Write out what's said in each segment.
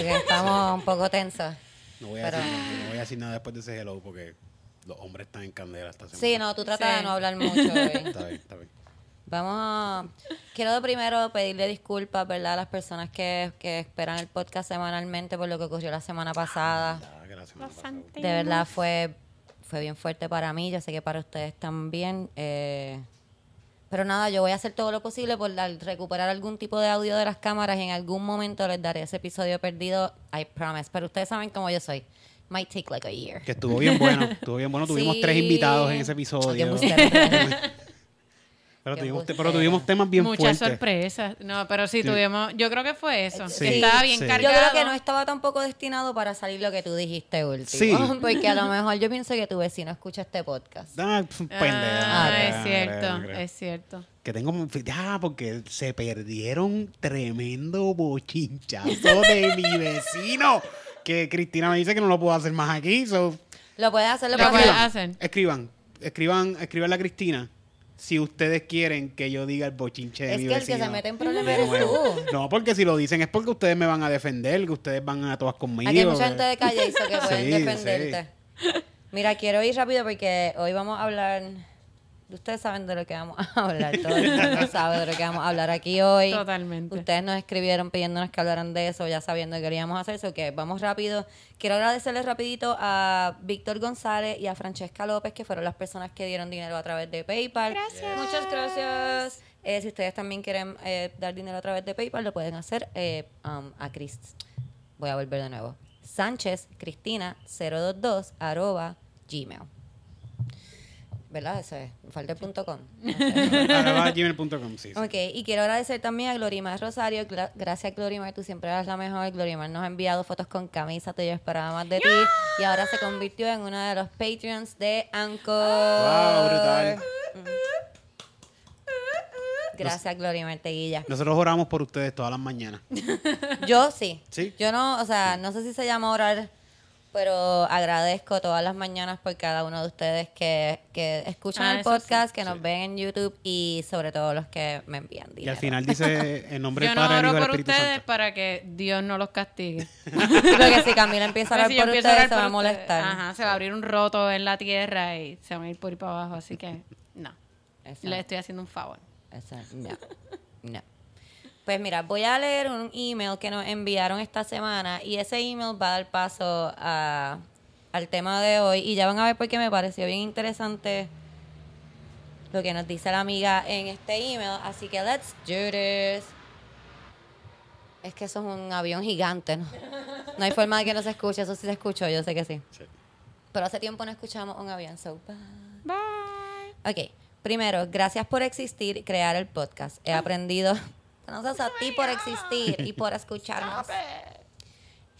hello ahora mismo, o sea que estamos un poco tensos. No voy, a Pero- decir, no voy a decir nada después de ese hello porque los hombres están en candela esta semana. Sí, no, tú tratas Sí. de no hablar mucho hoy. Está bien, está bien. Vamos a... Quiero primero pedirle disculpas, ¿verdad? A las personas que, que esperan el podcast semanalmente por lo que ocurrió la semana pasada. Que la semana pasada-. De verdad fue, fue bien fuerte para mí, yo sé que para ustedes también. eh, pero nada, yo voy a hacer todo lo posible por dar- recuperar algún tipo de audio de las cámaras y en algún momento les daré ese episodio perdido, I promise. Pero ustedes saben cómo yo soy. Might take like a year. Que estuvo bien bueno. Estuvo bien bueno. Tuvimos Sí. tres invitados en ese episodio. Pero tuvimos, embustero. pero tuvimos temas bien Muchas fuertes. sorpresas. No, pero sí, Sí. tuvimos. Yo creo que fue eso. Sí, que estaba bien sí. Yo cargado. creo que no estaba tampoco destinado para salir lo que tú dijiste último. Sí. Porque a lo mejor yo pienso que tu vecino escucha este podcast. Ah, Ah, es no cierto, es cierto. Que tengo. Ah, porque se perdieron tremendo bochinchazo de mi vecino. Que Cristina me dice que no lo puedo hacer más aquí. So, Lo puedes hacer, lo Lo puedes hacer. escriban, escriban, escriban a Cristina. Si ustedes quieren que yo diga el bochinche de Es mi que el que vecino. se mete en problemas eres tú. No, porque si lo dicen es porque ustedes me van a defender, que ustedes van a todas conmigo. Aquí hay mucha gente de calle que pueden Sí, defenderte. Mira, quiero ir rápido porque hoy vamos a hablar. Ustedes saben de lo que vamos a hablar. Todo el mundo sabe de lo que vamos a hablar aquí hoy. Totalmente. Ustedes nos escribieron pidiéndonos que hablaran de eso, ya sabiendo que queríamos hacer eso. Que vamos rápido. Quiero agradecerles rapidito a Víctor González y a Francesca López, que fueron las personas que dieron dinero a través de PayPal. Gracias. Muchas gracias. Eh, si ustedes también quieren eh, dar dinero a través de PayPal, lo pueden hacer eh, um, a Chris. Voy a volver de nuevo. Sánchez Cristina 022 arroba gmail. ¿Verdad? Ese es. Me Falta el punto com. No sé. Arroba gmail.com, sí, sí. Ok, y quiero agradecer también a Glorimar Rosario. Gla- Gracias, Glorimar, tú siempre eres la mejor. Glorimar nos ha enviado fotos con camisa, te yo esperaba más de ti. Y ahora se convirtió en uno de los Patreons de Anchor. Wow, brutal. Gracias, Glorimar Teguilla. Nosotros oramos por ustedes todas las mañanas. Yo sí. Sí. Yo no, o sea, no sé si se llama orar, pero agradezco todas las mañanas por cada uno de ustedes que, que escuchan Ah, el podcast, que nos Sí. ven en YouTube y sobre todo los que me envían dinero. Y al final dice en nombre Yo del no Padre, del Hijo y oro por ustedes Santo. para que Dios no los castigue. Porque si Camila empieza a si yo por ustedes, orar se va a molestar. Ajá, se va a abrir un roto en la tierra y se van a ir por ahí para abajo. Así que, no. Exacto. Le estoy haciendo un favor. Exacto. No. No. Pues mira, voy a leer un email que nos enviaron esta semana y ese email va a dar paso a, al tema de hoy y ya van a ver por qué me pareció bien interesante lo que nos dice la amiga en este email. Así que let's do this. Es que eso es un avión gigante, ¿no? No hay forma de que no se escuche, eso sí se escuchó, yo sé que sí. Sí. Pero hace tiempo no escuchamos un avión, so bye. Bye. Ok, primero, gracias por existir y crear el podcast. He aprendido, gracias a ti por existir y por escucharnos.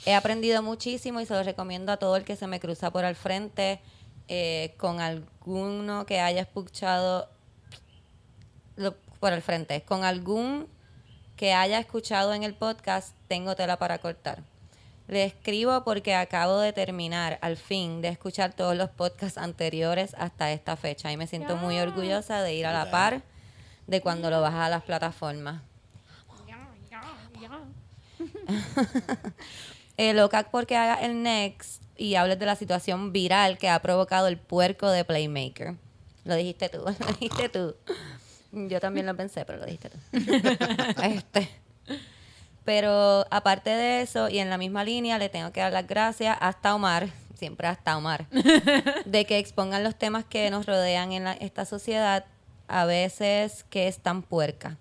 He aprendido muchísimo y se lo recomiendo a todo el que se me cruza por al frente eh, con alguno que haya escuchado lo- por el frente, con algún que haya escuchado en el podcast, tengo tela para cortar. Le escribo porque acabo de terminar, al fin, de escuchar todos los podcasts anteriores hasta esta fecha y me siento muy orgullosa de ir a la par de cuando lo bajas a las plataformas. Eh, loca porque haga el next y hables de la situación viral que ha provocado el puerco de Playmaker. Lo dijiste tú, lo dijiste tú. Yo también lo pensé, pero lo dijiste tú. este. Pero aparte de eso, y en la misma línea, le tengo que dar las gracias hasta Omar, siempre hasta Omar, de que expongan los temas que nos rodean en la- esta sociedad, a veces que es tan puerca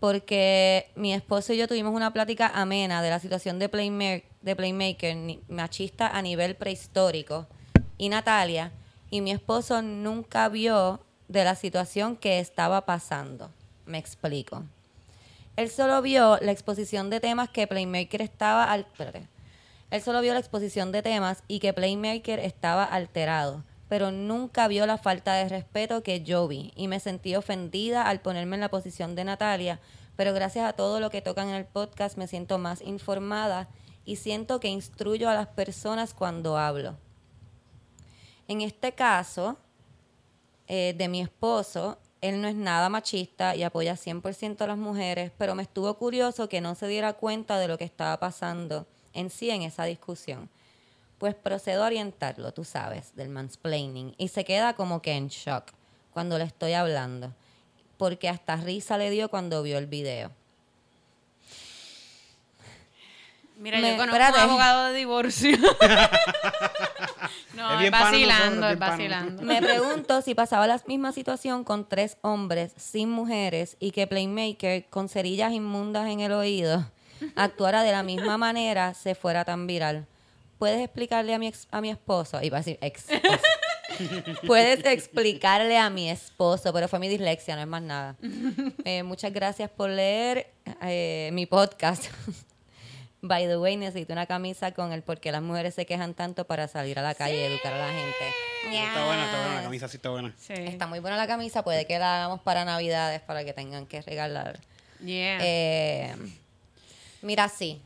porque mi esposo y yo tuvimos una plática amena de la situación de, Playma- de Playmaker machista a nivel prehistórico y Natalia, y mi esposo nunca vio de la situación que estaba pasando. Me explico. Él solo vio la exposición de temas que Playmaker estaba al... Él solo vio la exposición de temas y que Playmaker estaba alterado, pero nunca vio la falta de respeto que yo vi y me sentí ofendida al ponerme en la posición de Natalia, pero gracias a todo lo que tocan en el podcast me siento más informada y siento que instruyo a las personas cuando hablo. En este caso, eh, de mi esposo, Él no es nada machista y apoya 100% a las mujeres, pero me estuvo curioso que no se diera cuenta de lo que estaba pasando en sí en esa discusión. Pues procedo a orientarlo, tú sabes, del mansplaining, y se queda como que en shock cuando le estoy hablando, porque hasta risa le dio cuando vio el video. Mira, Me- yo conozco espérate. un abogado de divorcio. no, Es es, bien vacilando, es vacilando. Me pregunto si pasaba la misma situación con tres hombres sin mujeres y que Playmaker, con cerillas inmundas en el oído, actuara de la misma manera, se fuera tan viral. ¿Puedes explicarle a mi, ex- a mi esposo? Iba a decir ex. Puedes explicarle a mi esposo, pero fue mi dislexia, no es más nada. Eh, muchas gracias por leer eh, mi podcast. By the way, necesito una camisa con el por qué las mujeres se quejan tanto para salir a la calle y educar a la gente. Está buena, está buena. La camisa sí está buena. Sí. Está muy buena la camisa, puede que la hagamos para Navidades para que tengan que regalar. Yeah. Eh, mira, sí.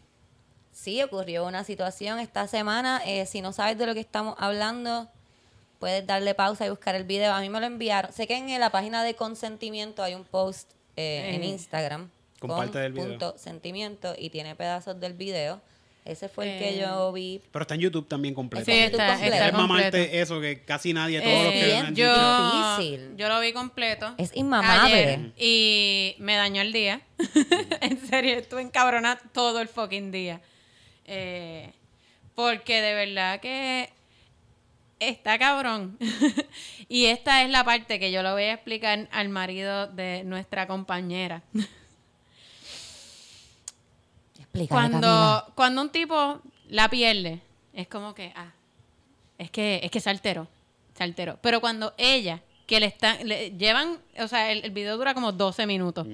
Sí, ocurrió una situación esta semana. Eh, si no sabes de lo que estamos hablando, puedes darle pausa y buscar el video. A mí me lo enviaron. Sé que en la página de consentimiento hay un post eh, en Eh. Instagram. Con parte del video. punto sentimiento y tiene pedazos del video. Ese fue el Eh. que yo vi. Pero está en YouTube también completo. Sí, YouTube está, completo. está es mamarte completo. eso que casi nadie, todos los que Eh, bien dicho. yo, difícil. yo lo vi completo. Es inmamable. ayer y me dañó el día. en serio, estuve encabronada todo el fucking día. Eh, porque de verdad que está cabrón. y esta es la parte que yo le voy a explicar al marido de nuestra compañera. Explícale, cuando, Camila. cuando un tipo la pierde, es como que, ah, es que, es que se alteró, se alteró. Pero cuando ella, que le están, le llevan, o sea, el, el video dura como 12 minutos.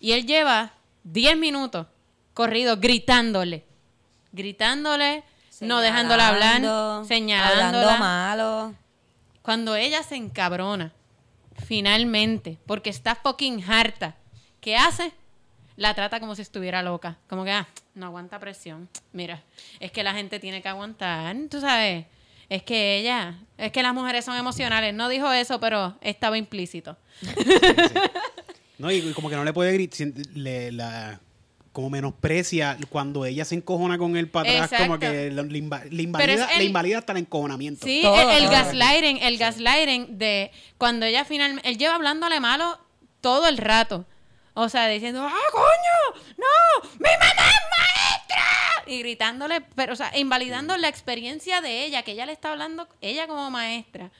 Y él lleva 10 minutos corridos gritándole, gritándole, no dejándola hablar, Señalando, señalándola. Hablando malo. Cuando ella se encabrona, finalmente, porque está fucking harta, ¿qué hace? La trata como si estuviera loca. Como que, ah, no aguanta presión. Mira, es que la gente tiene que aguantar, tú sabes. Es que ella, es que las mujeres son emocionales. No dijo eso, pero estaba implícito. No, y y como que no le puede gritar, le, la, como menosprecia cuando ella se encojona con él para atrás, como que le, inva- le Pero invalida, es el- le invalida hasta el encojonamiento. Sí, Todo, el, el todo. gaslighting, el gaslighting de cuando ella finalmente, él lleva hablándole malo todo el rato. O sea, diciendo, ¡ah, coño! ¡No! ¡Mi mamá es maestra! Y gritándole, pero, o sea, invalidando la experiencia de ella, que ella le está hablando, ella como maestra.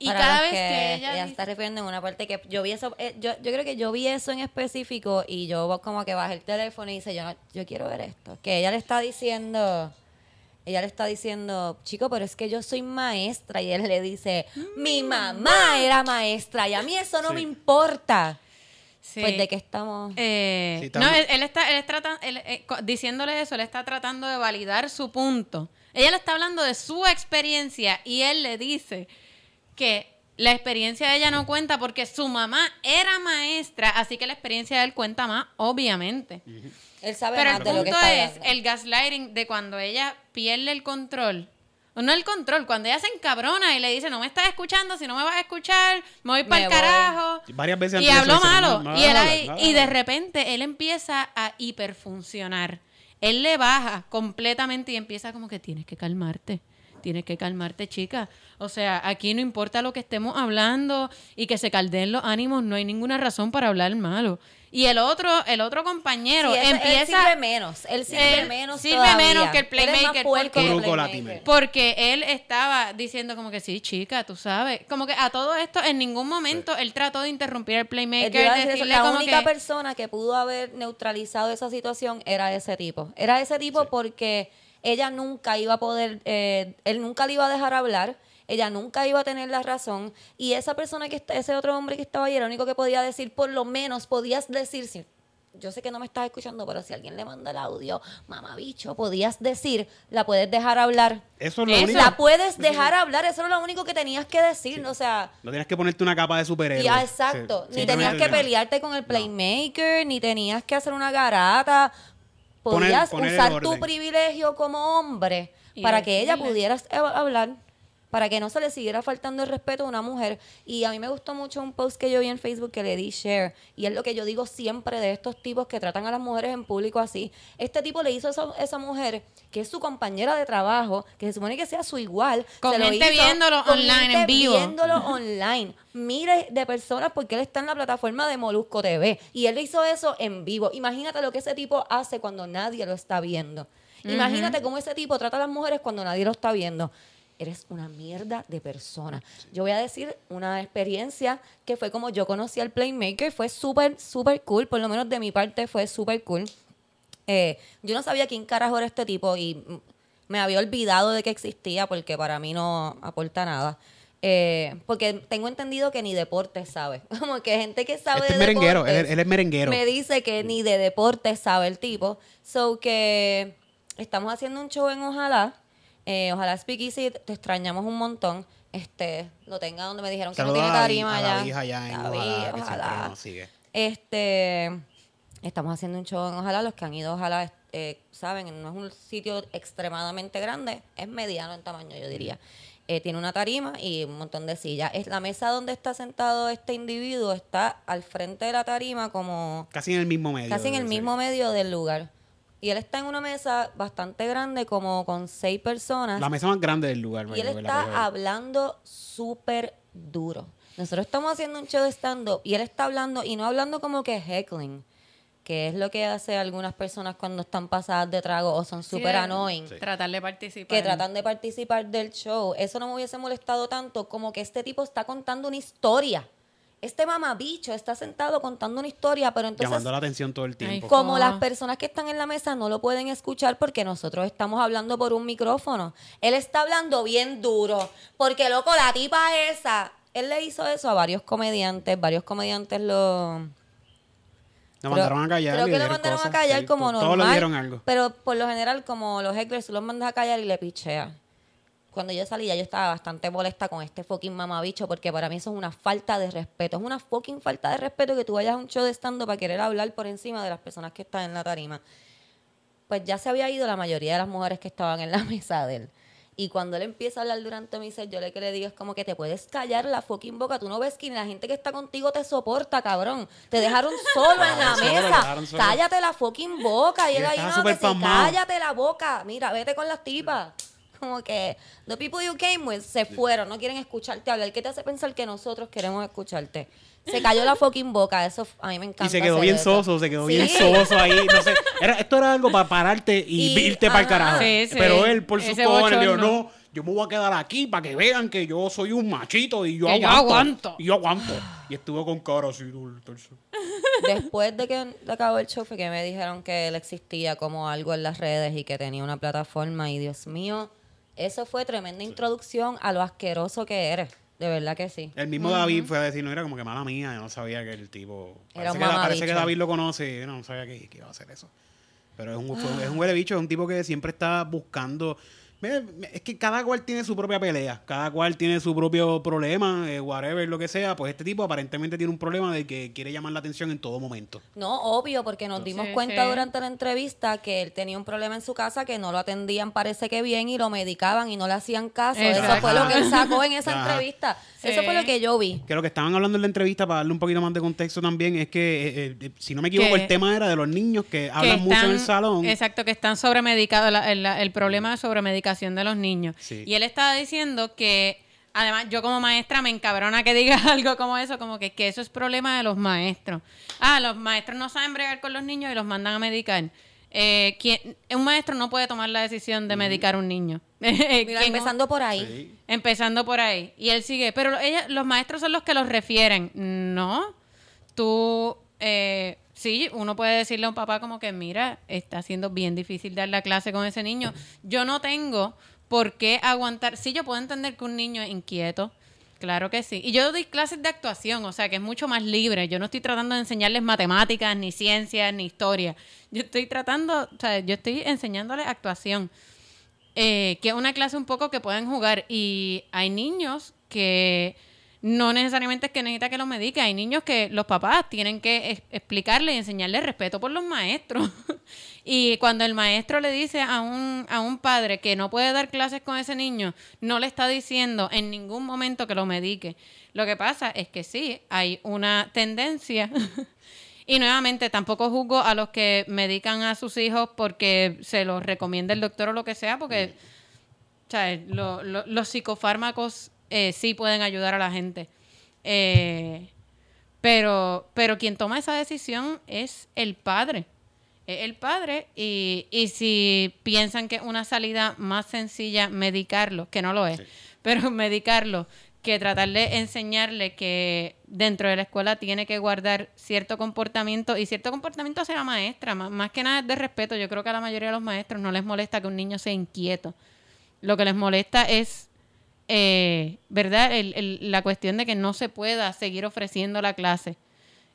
Y Para cada los vez que, ella ella. está refiriendo en una parte que yo vi eso, eh, yo, yo creo que yo vi eso en específico y yo como que bajé el teléfono y dice, yo no, yo quiero ver esto. Que ella le está diciendo, ella le está diciendo, chico, pero es que yo soy maestra. Y él le dice, mi mamá era maestra y a mí eso no Sí. me importa. Sí. Pues de qué estamos. Eh, Sí, no, él, él está, él es trata- él, eh, diciéndole eso, él está tratando de validar su punto. Ella le está hablando de su experiencia y él le dice que la experiencia de ella no cuenta porque su mamá era maestra, así que la experiencia de él cuenta más, obviamente. él sabe Pero más el de lo que punto está es hablando. el gaslighting de cuando ella pierde el control. O no el control, cuando ella se encabrona y le dice, no me estás escuchando, si no me vas a escuchar, me voy para el carajo. Varias veces Y habló dice, malo. "No, no, y, él ahí- no, y de no". repente él empieza a hiperfuncionar. Él le baja completamente y empieza como que tienes que calmarte. Tienes que calmarte, chica. O sea, aquí no importa lo que estemos hablando y que se caldeen los ánimos, no hay ninguna razón para hablar malo. Y el otro, el otro compañero Sí, ese- él empieza sirve menos, él sirve Él menos sirve todavía. menos que el playmaker, porque- que el playmaker. Porque él estaba diciendo como que sí, chica, tú sabes. Como que a todo esto, en ningún momento él trató de interrumpir al playmaker, eso, decirle La como única que... persona que pudo haber neutralizado esa situación era ese tipo. Era ese tipo porque ella nunca iba a poder, eh, él nunca le iba a dejar hablar, ella nunca iba a tener la razón. Y esa persona que está, ese otro hombre que estaba ahí, era el único que podía decir, por lo menos podías decir, si, yo sé que no me estás escuchando, pero si alguien le manda el audio, mamabicho, podías decir, la puedes dejar hablar. Eso es lo Eso. único. La puedes dejar hablar, eso era lo único que tenías que decir, o sea... No tienes que ponerte una capa de superhéroe. Y, ah, exacto. Sí, Ni tenías que pelearte con el playmaker, ni tenías que hacer una garata. Podías poner usar tu privilegio como hombre Y para que ella pudiera hablar. Para que no se le siguiera faltando el respeto a una mujer. Y a mí me gustó mucho un post que yo vi en Facebook que le di share, y es lo que yo digo siempre de estos tipos que tratan a las mujeres en público así. Este tipo le hizo a esa mujer, que es su compañera de trabajo, que se supone que sea su igual. Con se lo gente hizo viéndolo con online, gente en vivo. viéndolo online. Mire de personas porque él está en la plataforma de Molusco TV. Y él hizo eso en vivo. Imagínate lo que ese tipo hace cuando nadie lo está viendo. Imagínate cómo ese tipo trata a las mujeres cuando nadie lo está viendo. Eres una mierda de persona. Yo voy a decir una experiencia que fue como yo conocí al Playmaker. Fue súper, súper cool. Por lo menos de mi parte fue súper cool. Eh, yo no sabía quién carajo era este tipo y me había olvidado de que existía porque para mí no aporta nada. Eh, porque tengo entendido que ni deporte sabe. Como que gente que sabe Este es merenguero, él es merenguero. me dice que ni de deporte sabe el tipo. So que estamos haciendo un show en Ojalá. Eh, ojalá Speakeasy, te extrañamos un montón. Este, lo tenga donde me dijeron que no tiene a tarima a ya. David allá en David, Ojalá, que ojalá. nos sigue. Este, estamos haciendo un show en Ojalá. Los que han ido a Ojalá eh, saben, no es un sitio extremadamente grande, es mediano en tamaño, yo diría. Eh, tiene una tarima y un montón de sillas. Es la mesa donde está sentado este individuo está al frente de la tarima como Casi en el mismo medio. casi en el mismo medio del lugar. Y él está en una mesa bastante grande, como con seis personas. La mesa más grande del lugar. y él está hablando súper duro. Nosotros estamos haciendo un show de stand-up y él está hablando, y no hablando como que heckling, que es lo que hace algunas personas cuando están pasadas de trago o son Sí, súper de- annoying. Tratar de participar. Que tratan de participar del show. Eso no me hubiese molestado tanto como que este tipo está contando una historia. Este mamabicho está sentado contando una historia, pero entonces Llamando la atención todo el tiempo. Ay, como las personas que están en la mesa no lo pueden escuchar porque nosotros estamos hablando por un micrófono. Él está hablando bien duro. Porque, loco, la tipa esa. Él le hizo eso a varios comediantes. Varios comediantes lo. Lo mandaron a callar. Creo que lo mandaron a callar sí, como to- normal. Todos le dieron algo. Pero por lo general, como los hecklers, tú los mandas a callar y le picheas. Cuando yo salí, ya yo estaba bastante molesta con este fucking mamabicho, porque para mí eso es una falta de respeto. Es una fucking falta de respeto que tú vayas a un show de stand para querer hablar por encima de las personas que están en la tarima. Pues ya se había ido la mayoría de las mujeres que estaban en la mesa de él. Y cuando él empieza a hablar durante mi set, yo le que le digo es como que te puedes callar la fucking boca. Tú no ves que ni la gente que está contigo te soporta, cabrón. Te dejaron solo en la mesa. Cállate la fucking boca. Y él ahí, no, que pasmado. cállate la boca. Mira, vete con las tipas. Como que the people you came with se fueron, no quieren escucharte hablar. ¿Qué te hace pensar que nosotros queremos escucharte? Se cayó la fucking boca, eso a mí me encanta. Y se quedó bien eso. soso, se quedó Sí. bien soso ahí. No sé. Era, esto era algo para pararte y, Y- irte para el carajo. Sí, sí. Pero él, por sus cojones, dijo, no, yo me voy a quedar aquí para que vean que yo soy un machito y yo Que yo aguanto. aguanto. Y yo aguanto. Y estuvo con cara así. dulce. Después de que acabó el show fue que me dijeron que él existía como algo en las redes y que tenía una plataforma y Dios mío, eso fue tremenda introducción a lo asqueroso que eres. De verdad que sí. El mismo David fue a decir, no era como que mala mía, yo no sabía que el tipo. Era Parece, un que, parece que. David lo conoce y yo no sabía que, que iba a hacer eso. Pero es un, fue- es un huele bicho, es un tipo que siempre está buscando. Mira, Es que cada cual tiene su propia pelea, cada cual tiene su propio problema, eh, whatever, lo que sea. Pues este tipo aparentemente tiene un problema de que quiere llamar la atención en todo momento. No, obvio, porque nos dimos Sí, cuenta sí. durante la entrevista que él tenía un problema en su casa, que no lo atendían, parece que bien, y lo medicaban y no le hacían caso. Eso fue lo que él sacó en esa Ajá. entrevista. Sí. Eso fue lo que yo vi. Que lo que estaban hablando en la entrevista, para darle un poquito más de contexto también, es que, eh, eh, si no me equivoco, Que- el tema era de los niños que que hablan mucho en el salón. Exacto, que están sobremedicados, la- el, el problema de de los niños. Sí. Y él estaba diciendo que, además, yo como maestra me encabrona que diga algo como eso, como que, que eso es problema de los maestros. Ah, los maestros no saben bregar con los niños y los mandan a medicar. Eh, ¿quién- un maestro no puede tomar la decisión de medicar a un niño. Mira, ¿Quién- empezando por ahí. Sí. Empezando por ahí. Y él sigue, pero ella, los maestros son los que los refieren. No, tú, eh, sí, uno puede decirle a un papá como que, mira, está siendo bien difícil dar la clase con ese niño. Yo no tengo por qué aguantar. Sí, yo puedo entender que un niño es inquieto. Claro que sí. Y yo doy clases de actuación, o sea que es mucho más libre. Yo no estoy tratando de enseñarles matemáticas, ni ciencias, ni historia. Yo estoy tratando, o sea, yo estoy enseñándoles actuación eh, que es una clase un poco que pueden jugar. Y hay niños que no necesariamente es que necesita que los medique. Hay niños que los papás tienen que es- explicarle y enseñarle respeto por los maestros. y cuando el maestro le dice a un, a un padre que no puede dar clases con ese niño, no le está diciendo en ningún momento que lo medique. Lo que pasa es que sí, hay una tendencia. y nuevamente, tampoco juzgo a los que medican a sus hijos porque se los recomienda el doctor o lo que sea, porque o sea, lo- lo- los psicofármacos eh, sí pueden ayudar a la gente. Eh, pero, pero quien toma esa decisión es el padre. Es el padre y, y si piensan que es una salida más sencilla medicarlo, que no lo es, pero medicarlo, que tratar de enseñarle que dentro de la escuela tiene que guardar cierto comportamiento y cierto comportamiento hacia la maestra, más, más que nada es de respeto. Yo creo que a la mayoría de los maestros no les molesta que un niño sea inquieto. Lo que les molesta es, eh, ¿verdad? El- el- la cuestión de que no se pueda seguir ofreciendo la clase.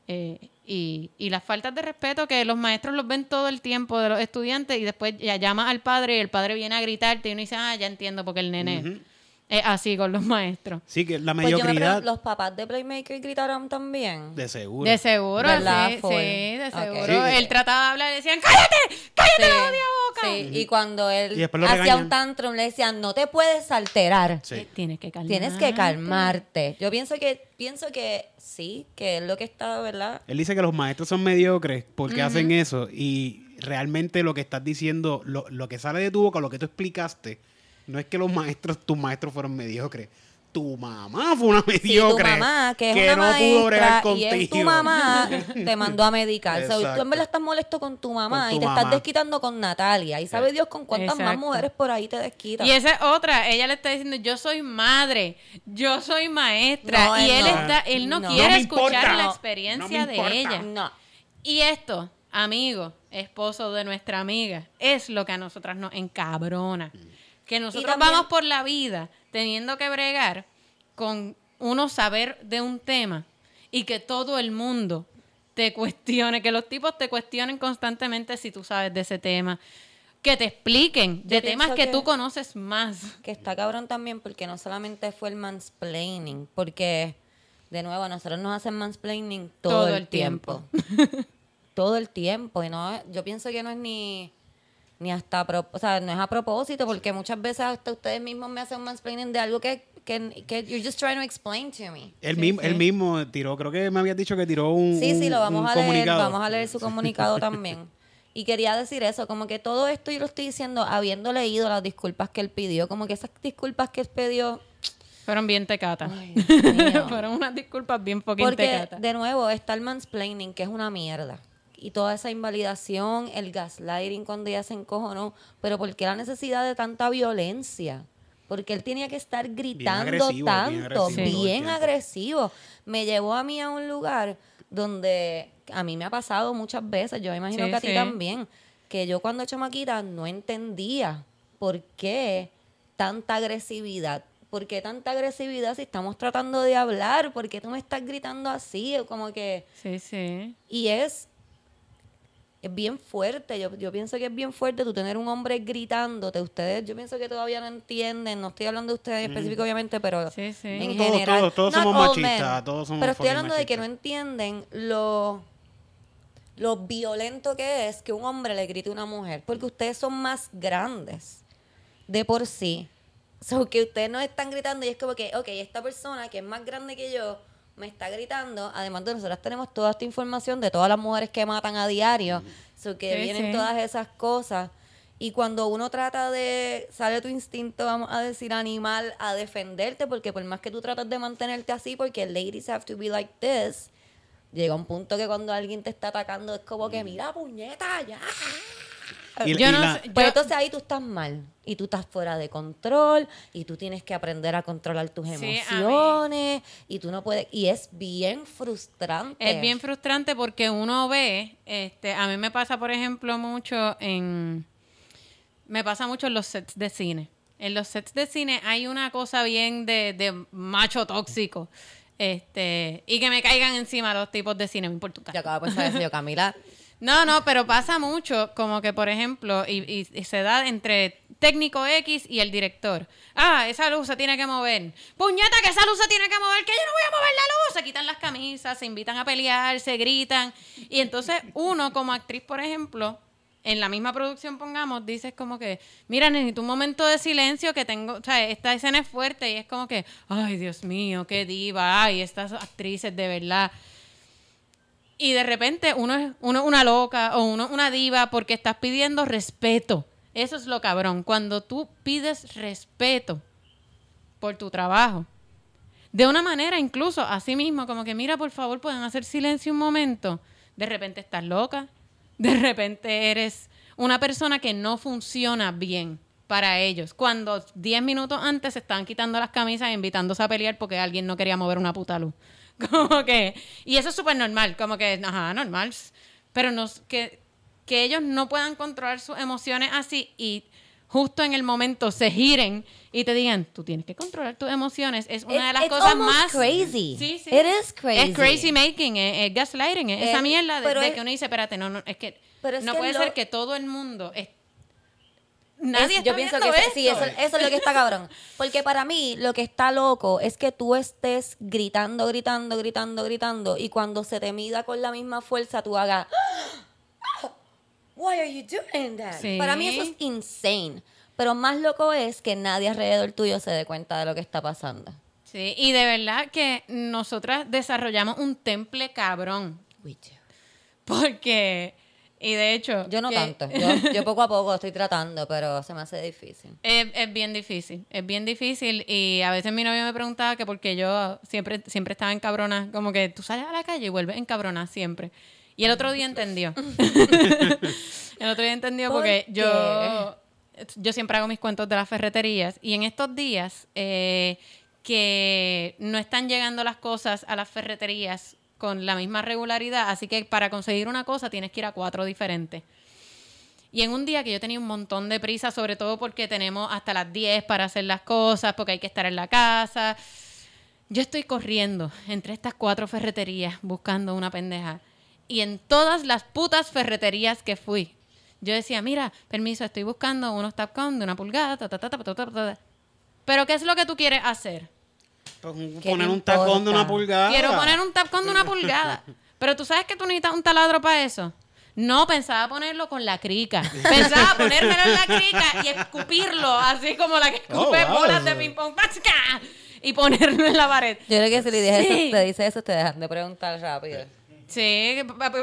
Eh, y, y las faltas de respeto que los maestros los ven todo el tiempo de los estudiantes y después ya llama al padre y el padre viene a gritarte y uno dice, ah, ya entiendo porque el nene es así con los maestros. Sí, que la Pues yo me mediocridad pregunto, ¿los papás de Playmaker gritaron también? de seguro. De seguro, ¿Verdad? sí, sí, de seguro. Sí. Él trataba de hablar y decían, cállate, cállate la odia boca. Sí, y cuando él Y hacía regañan. un tantrum, le decían, no te puedes alterar. Sí. Eh, Tienes que calmar. Tienes que calmarte. Yo pienso que, pienso que sí, que es lo que está, ¿verdad? Él dice que los maestros son mediocres porque hacen eso y realmente lo que estás diciendo, lo, lo que sale de tu boca, lo que tú explicaste, no es que los maestros, tus maestros fueron mediocres. Tu mamá fue una Si tu mediocre. mamá, que es una no pudo bregar maestra contigo. y es tu mamá, te mandó a medicar. O sea, tú en verdad estás molesto con tu mamá Con tu y te mamá. estás desquitando con Natalia. Y sabe Dios con cuántas más mujeres por ahí te desquitas. Y esa es otra, ella le está diciendo, yo soy madre, yo soy maestra, No, y él no. está, él no, No. quiere escuchar importa. la experiencia de importa. ella. No. Y esto, amigo, esposo de nuestra amiga, es lo que a nosotras nos encabrona. Que nosotros también- vamos por la vida teniendo que bregar con uno saber de un tema y que todo el mundo te cuestione, que los tipos te cuestionen constantemente si tú sabes de ese tema, que te expliquen de temas que, que- tú conoces más. Que está cabrón también porque no solamente fue el mansplaining, porque de nuevo a nosotros nos hacen mansplaining todo, el tiempo. todo el tiempo. Y no, yo pienso que no es ni, ni hasta, pro- o sea, no es a propósito, porque muchas veces hasta ustedes mismos me hacen mansplaining de algo que, que, que you're just trying to explain to me. Él, Sí, mismo, sí. él mismo tiró, creo que me habías dicho que tiró un, Sí, sí, un- lo vamos un a leer, comunicado. vamos a leer su comunicado también. Y quería decir eso, como que todo esto yo lo estoy diciendo habiendo leído las disculpas que él pidió, como que esas disculpas que él pidió, Fueron bien tecatas. Fueron unas disculpas bien poquito Porque, tecatas. de nuevo, está el mansplaining, que es una mierda. Y toda esa invalidación, el gaslighting cuando ella se encojonó. Pero ¿por qué la necesidad de tanta violencia? Porque él tenía que estar gritando agresivo, bien tanto, agresivo bien, agresivo. Me llevó a mí a un lugar donde a mí me ha pasado muchas veces, yo me imagino Sí, que a ti sí. también, que yo cuando chamaquita no entendía por qué tanta agresividad. ¿Por qué tanta agresividad si estamos tratando de hablar? ¿Por qué tú me estás gritando así? Como que... Sí, sí. Y es, es bien fuerte. Yo, yo pienso que es bien fuerte tú tener un hombre gritándote. Ustedes, yo pienso que todavía no entienden. No estoy hablando de ustedes en específico, obviamente, pero Sí, sí. en Todos- general. todos- todos somos machistas, men. todos somos Pero estoy hablando de que no entienden lo, lo violento que es que un hombre le grite a una mujer. Porque ustedes son más grandes de por sí. So que ustedes no están gritando y es como que, ok, esta persona que es más grande que yo me está gritando. Además de nosotros tenemos toda esta información de todas las mujeres que matan a diario. So que Sí, vienen sí. todas esas cosas. Y cuando uno trata de, sale tu instinto, vamos a decir, animal, a defenderte, porque por más que tú tratas de mantenerte así, porque ladies have to be like this, llega un punto que cuando alguien te está atacando es como que, mira, puñeta, ya. Y- Yo y no la- sé- Pero yo- entonces ahí tú estás mal y tú estás fuera de control y tú tienes que aprender a controlar tus Sí, emociones y tú no puedes y es bien frustrante. Es bien frustrante porque uno ve, este, a mí me pasa, por ejemplo, mucho en, me pasa mucho en los sets de cine. En los sets de cine hay una cosa bien de, de macho tóxico, este, y que me caigan encima los tipos de cine, me importa Yo acabo de pensar eso, yo, Camila. No, no, pero pasa mucho, como que por ejemplo, y, y- se da entre técnico X y el director. Ah, esa luz se tiene que mover. Puñeta, que esa luz se tiene que mover, que yo no voy a mover la luz. Se quitan las camisas, se invitan a pelear, se gritan. Y entonces uno como actriz, por ejemplo, en la misma producción, pongamos, dices como que, mira, necesito un momento de silencio que tengo, o sea, esta escena es fuerte y es como que, ay, Dios mío, qué diva, ay, estas actrices de verdad. Y de repente uno es uno una loca o uno una diva porque estás pidiendo respeto. Eso es lo cabrón. Cuando tú pides respeto por tu trabajo, de una manera incluso así mismo, como que mira, por favor, pueden hacer silencio un momento. De repente estás loca, de repente eres una persona que no funciona bien para ellos. Cuando 10 minutos antes se estaban quitando las camisas e invitándose a pelear porque alguien no quería mover una puta luz. Como que, y eso es súper normal, como que, ajá, normal. Pero no, que, que ellos no puedan controlar sus emociones así y justo en el momento se giren y te digan, tú tienes que controlar tus emociones, es una de las it's cosas más... crazy. Sí, sí. It is crazy. Es crazy making, es, es gaslighting, es esa Eh, mierda de, de es- que uno dice, espérate, no, no, es que Pero es no puede lo- ser que todo el mundo... es- Nadie Es- está yo pienso que sí, eso, es lo que está cabrón. Porque para mí lo que está loco es que tú estés gritando, gritando, gritando, gritando y cuando se te mida con la misma fuerza tú hagas "Ah, Why are you doing that? Sí. Para mí eso es insane. Pero más loco es que nadie alrededor tuyo se dé cuenta de lo que está pasando. Sí, y de verdad que nosotras desarrollamos un temple cabrón. Porque, y de hecho... Yo no que- tanto. Yo, yo poco a poco estoy tratando, pero se me hace difícil. Es, es bien difícil, es bien difícil y a veces mi novio me preguntaba que porque yo siempre, siempre estaba en cabrona, como que tú sales a la calle y vuelves en cabrona siempre. Y el otro día entendió. el otro día entendió ¿Por porque qué? yo, yo siempre hago mis cuentos de las ferreterías y en estos días eh, que no están llegando las cosas a las ferreterías con la misma regularidad, así que para conseguir una cosa tienes que ir a cuatro diferentes. Y en un día que yo tenía un montón de prisa, sobre todo porque tenemos hasta las 10 para hacer las cosas, porque hay que estar en la casa, yo estoy corriendo entre estas cuatro ferreterías buscando una pendeja. Y en todas las putas ferreterías que fui, yo decía, mira, permiso, estoy buscando unos tapcon de una pulgada, ta, ta, ta, Pero ¿qué es lo que tú quieres hacer? Pues, un- ¿Qué poner un tacón de una pulgada. Quiero poner un Tapcon de una pulgada. Pero tú sabes que tú necesitas un taladro para eso. No, pensaba ponerlo con la crica. Pensaba ponérmelo en la crica y escupirlo, así como la que Oh, escupe wow. bolas de ping-pong. ¡Pachca! Y ponerlo en la pared. Yo creo que si le dices Sí. eso, te dice eso, te dejan de preguntar rápido. Sí,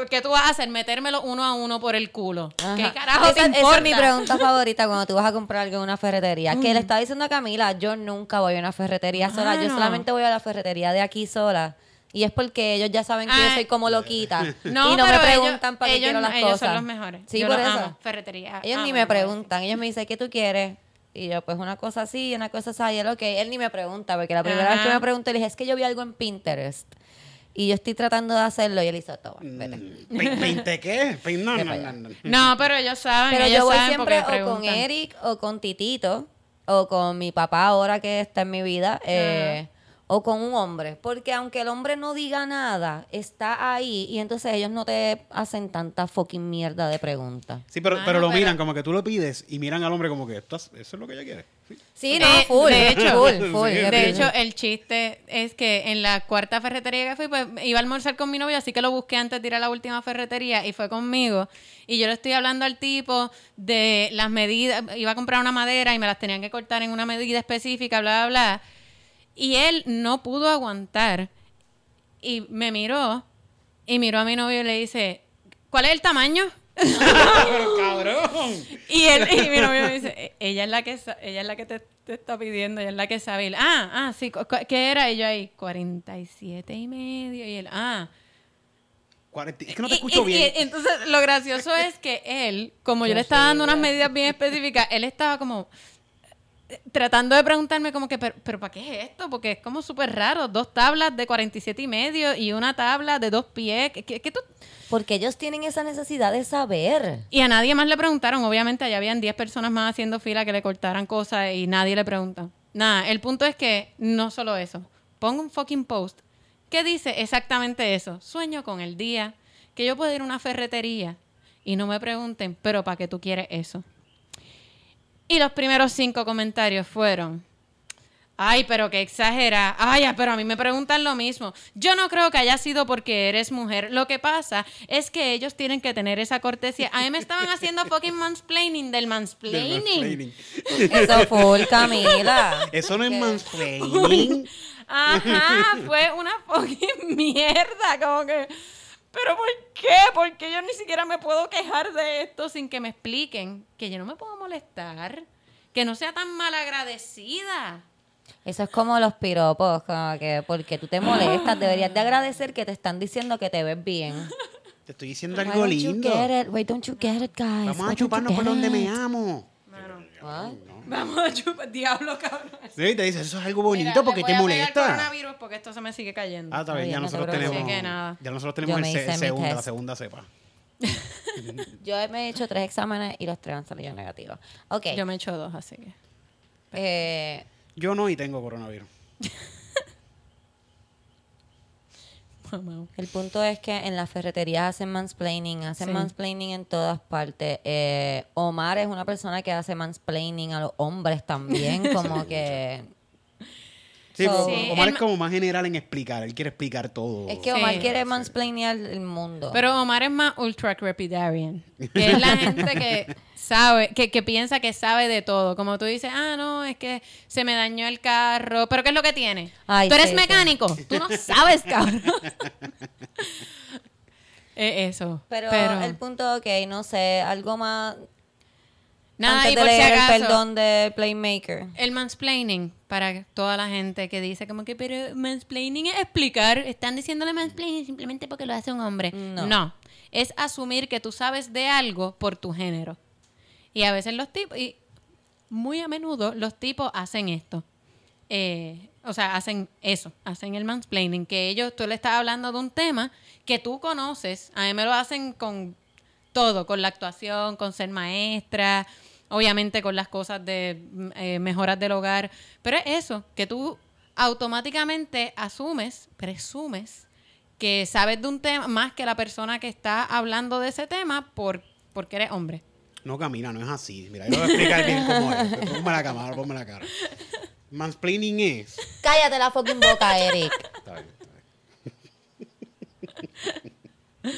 ¿qué tú vas a hacer? Metérmelo uno a uno por el culo. ¿Qué Ajá. carajo esa, te esa es mi pregunta favorita cuando tú vas a comprar algo en una ferretería. Que le estaba diciendo a Camila, yo nunca voy a una ferretería sola. Yo solamente voy a la ferretería de aquí sola. Y es porque ellos ya saben que yo Ah. soy como loquita. No, y no me preguntan ellos- para qué ellos quiero no- las ellos cosas. son los mejores. Sí, Yo por los eso. amo. Ferretería. Ellos ni me preguntan. Ellos me dicen, ¿qué tú quieres? Y yo, pues una cosa así, una cosa así. Y él, ok. Él ni me pregunta, porque la primera vez que me preguntó, le dije, es que yo vi algo en Pinterest. Y yo estoy tratando de hacerlo. Y él hizo, toma, vete. Mm, ¿Veinte qué? No, no, no, no. No, pero ellos saben. Pero ellos yo voy saben siempre o con. Eric o con Titito o con mi papá ahora que está en mi vida eh, o con un hombre. Porque aunque el hombre no diga nada, está ahí y entonces ellos no te hacen tanta fucking mierda de preguntas. Sí, pero, Mano, pero lo pero- miran como que tú lo pides y miran al hombre como que "Esto es- eso es lo que ella quiere. Sí. Sí, De- no, full. de hecho- full, full. De hecho, el chiste es que en la cuarta ferretería que fui, pues iba a almorzar con mi novio, así que lo busqué antes de ir a la última ferretería y fue conmigo. Y yo le estoy hablando al tipo de las medidas, iba a comprar una madera y me las tenían que cortar en una medida específica, bla, bla, bla. Y él no pudo aguantar y me miró y miró a mi novio y le dice, ¿cuál es el tamaño? Pero cabrón. Y él y mi novio me dice, "E- ella es la que ella es la que te, te está pidiendo, ella es la que sabe. Él, ah, ah, sí, ¿qué era? Y yo ahí, 47 y medio. Y él, ah. Es que no te escucho y- bien. y entonces, lo gracioso es que él, como yo le estaba dando unas medidas bien específicas, él estaba como tratando de preguntarme como que, pero, pero ¿para qué es esto? Porque es como súper raro. Dos tablas de 47 y medio y una tabla de dos pies. ¿Qué, qué tú? Porque ellos tienen esa necesidad de saber. Y a nadie más le preguntaron. Obviamente, allá habían 10 personas más haciendo fila que le cortaran cosas y nadie le pregunta. Nada, el punto es que no solo eso. Pongo un fucking post que dice exactamente eso. Sueño con el día que yo puedo ir a una ferretería y no me pregunten, pero ¿para qué tú quieres eso? Y los primeros cinco comentarios fueron, ay, pero qué exagera, ay, ah, pero a mí me preguntan lo mismo. Yo no creo que haya sido porque eres mujer. Lo que pasa es que ellos tienen que tener esa cortesía. A mí me estaban haciendo fucking mansplaining del Del mansplaining. mansplaining. Eso full, Camila. Eso no es mansplaining. Ajá, fue una fucking mierda, como que... ¿Pero por qué? Porque yo ni siquiera me puedo quejar de esto sin que me expliquen que yo no me puedo molestar, que no sea tan malagradecida. Eso es como los piropos, como que porque tú te molestas, deberías de agradecer que te están diciendo que te ves bien. Te estoy diciendo Why algo lindo. get it? Why don't you get it, guys? Vamos Why a chuparnos por donde me it? What? Vamos a chupar, diablo, cabrón. Sí, te dice, eso es algo bonito Mira, porque le te molesta. coronavirus porque esto se me sigue cayendo. Ah, está bien, ya no nosotros tenemos. Así que nada. Ya nosotros tenemos Yo el, me se- hice mi segunda, la test. segunda cepa. Yo me he hecho tres exámenes y los tres han salido negativos. Ok. Yo me echo dos, así que. eh, Yo no y tengo coronavirus. Mamá. el punto es que en las ferreterías hacen mansplaining, hacen Sí. mansplaining en todas partes. Eh, Omar es una persona que hace mansplaining a los hombres también, como que... Sí, So- pero Sí, Omar es como más general en explicar. Él quiere explicar todo. Es que Omar Sí. quiere mansplainear el mundo. Pero Omar es más ultra crepidarian, que es la gente que sabe, que, que piensa que sabe de todo. Como tú dices, ah, no, es que se me dañó el carro. ¿Pero qué es lo que tiene? Ay, tú eres sí, sí. mecánico. Tú no sabes, cabrón. Eh, eso. pero, Pero, el punto, ok, no sé, algo más... nada, antes y de por si leer acaso, el perdón de Playmaker. el mansplaining, para toda la gente que dice como que, pero mansplaining es explicar, están diciéndole mansplaining simplemente porque lo hace un hombre. No. No. Es asumir que tú sabes de algo por tu género. Y a veces los tipos, y muy a menudo los tipos hacen esto. Eh, o sea, hacen eso, hacen el mansplaining, que ellos, tú le estás hablando de un tema que tú conoces, a mí me lo hacen con todo, con la actuación, con ser maestra, obviamente con las cosas de mm, eh, mejoras del hogar, pero es eso, que tú automáticamente asumes, presumes que sabes de un tema más que la persona que está hablando de ese tema por, porque eres hombre. No, Camila, no es así. Mira, yo te voy a explicar bien cómo es. Ponme la cámara, ponme la cara. Mansplaining es. Cállate la fucking boca, Eric. Está bien, está bien.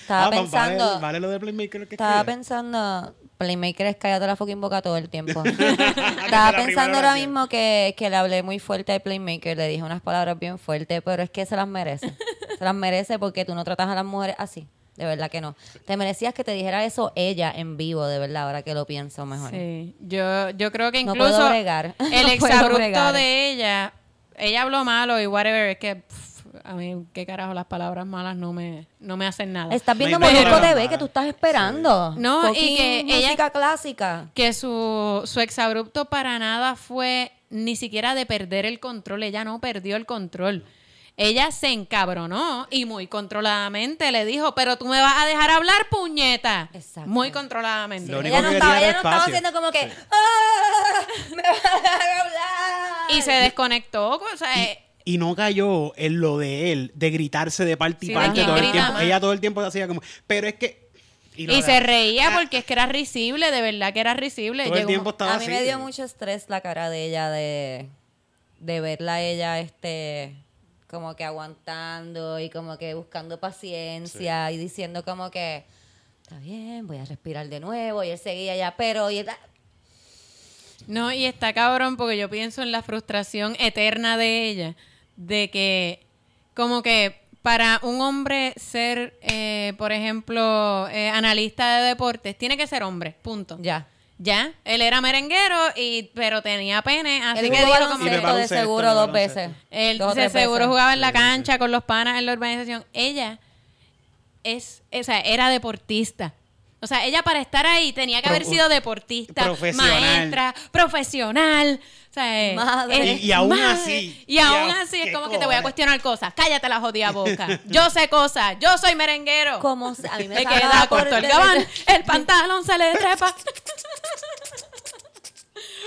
Estaba Ah, va- pensando... Vale, vale lo de Playmaker que Estaba escribe? pensando, Playmaker es cállate la fucking boca todo el tiempo. Estaba pensando ahora oración. mismo que, que le hablé muy fuerte al Playmaker, le dije unas palabras bien fuertes, pero es que se las merece. se las merece porque tú no tratas a las mujeres así. De verdad que no. Te merecías que te dijera eso ella en vivo, de verdad, ahora que lo pienso mejor. Sí, yo, yo creo que No incluso puedo bregar. el No puedo exabrupto de ella, ella habló malo y whatever, es que pff, a mí qué carajo las palabras malas no me, no me hacen nada. Estás viendo No Molusco. TV que tú estás esperando. No, y que ella- música clásica. que su, su exabrupto para nada fue ni siquiera de perder el control, ella no perdió el control. Ella se encabronó y muy controladamente le dijo, pero tú me vas a dejar hablar, puñeta. Exacto. Muy controladamente. Único Ella no, que estaba, ella no estaba haciendo como que. Sí. "Ah, ¡Me vas a dejar hablar! Y se desconectó. O sea, eh, Y no cayó en lo de él, de gritarse de parte y Sí, parte todo el tiempo. más. Ella todo el tiempo hacía como, pero es que... Y se reía Ah, porque es que era risible, de verdad que era risible. Todo el tiempo estaba A mí así. me dio mucho estrés la cara de ella de, de verla a ella este como que aguantando y como que buscando paciencia y diciendo como que está bien, voy a respirar de nuevo y él seguía ya, pero y él- No, y está cabrón porque yo pienso en la frustración eterna de ella, de que como que para un hombre ser, eh, por ejemplo, eh, analista de deportes, tiene que ser hombre, punto. ya. Ya, él era merenguero, y pero tenía pene, así Él que jugó dijo como de seguro dos veces. Él dos tres seguro veces. jugaba en la cancha con los panas en la urbanización. Ella es, o sea, era deportista. O sea, ella para estar ahí tenía que Pro- haber sido deportista, profesional. maestra, profesional. O sea, Madre. es- Y- y aún madre. así, Y aún y así es como que te voy a cuestionar cosas. Cállate la jodida boca. Yo sé cosas. Yo soy merenguero. Como se- a mí me sacaba queda corto el el- gabán, el pantalón se le trepa.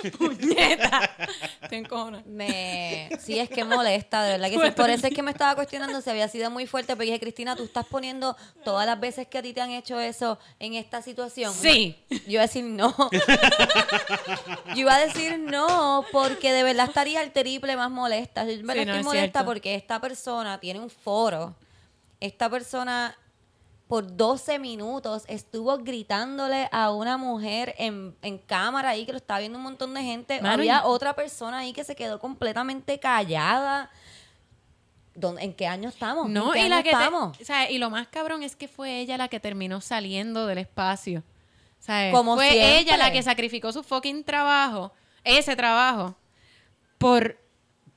¡Puñeta! Te encojonas. Me, sí, es que molesta, de verdad que sí. Por eso es que me estaba cuestionando si había sido muy fuerte, pero dije, Cristina, tú estás poniendo todas las veces que a ti te han hecho eso en esta situación. Sí. Yo iba a decir no. Yo iba a decir no, porque de verdad estaría el triple más molesta. Yo verdad Sí, no, estoy es molesta cierto. porque esta persona tiene un foro. Esta persona por 12 minutos estuvo gritándole a una mujer en, en cámara ahí que lo estaba viendo un montón de gente. Mano, Había y- otra persona ahí que se quedó completamente callada. ¿Dónde- ¿En qué año estamos? ¿En No, qué y año la que te- estamos? o sea, y lo más cabrón es que fue ella la que terminó saliendo del espacio. O sea, Como fue siempre. ella la que sacrificó su fucking trabajo, ese trabajo, por,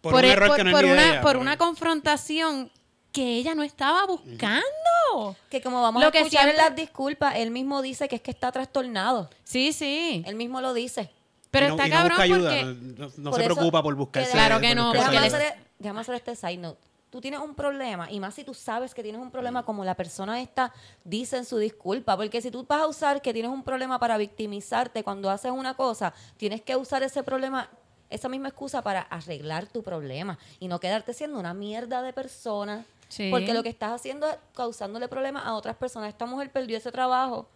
Por un e- error por- no por ella, por una confrontación que ella no estaba buscando. Que como vamos Lo a que escuchar en las disculpas, él mismo dice que es que está trastornado. Sí, sí. Él mismo lo dice. Pero Y no- está y no cabrón busca ayuda, porque... no, no- no Por se eso preocupa por que buscarse. Claro que no, Déjame hacer, déjame hacer este side note. Tú tienes un problema, y más si tú sabes que tienes un problema, como la persona esta dice en su disculpa. Porque si tú vas a usar que tienes un problema para victimizarte cuando haces una cosa, tienes que usar ese problema, esa misma excusa para arreglar tu problema y no quedarte siendo una mierda de persona. Sí. Porque lo que estás haciendo es causándole problemas a otras personas. Esta mujer perdió ese trabajo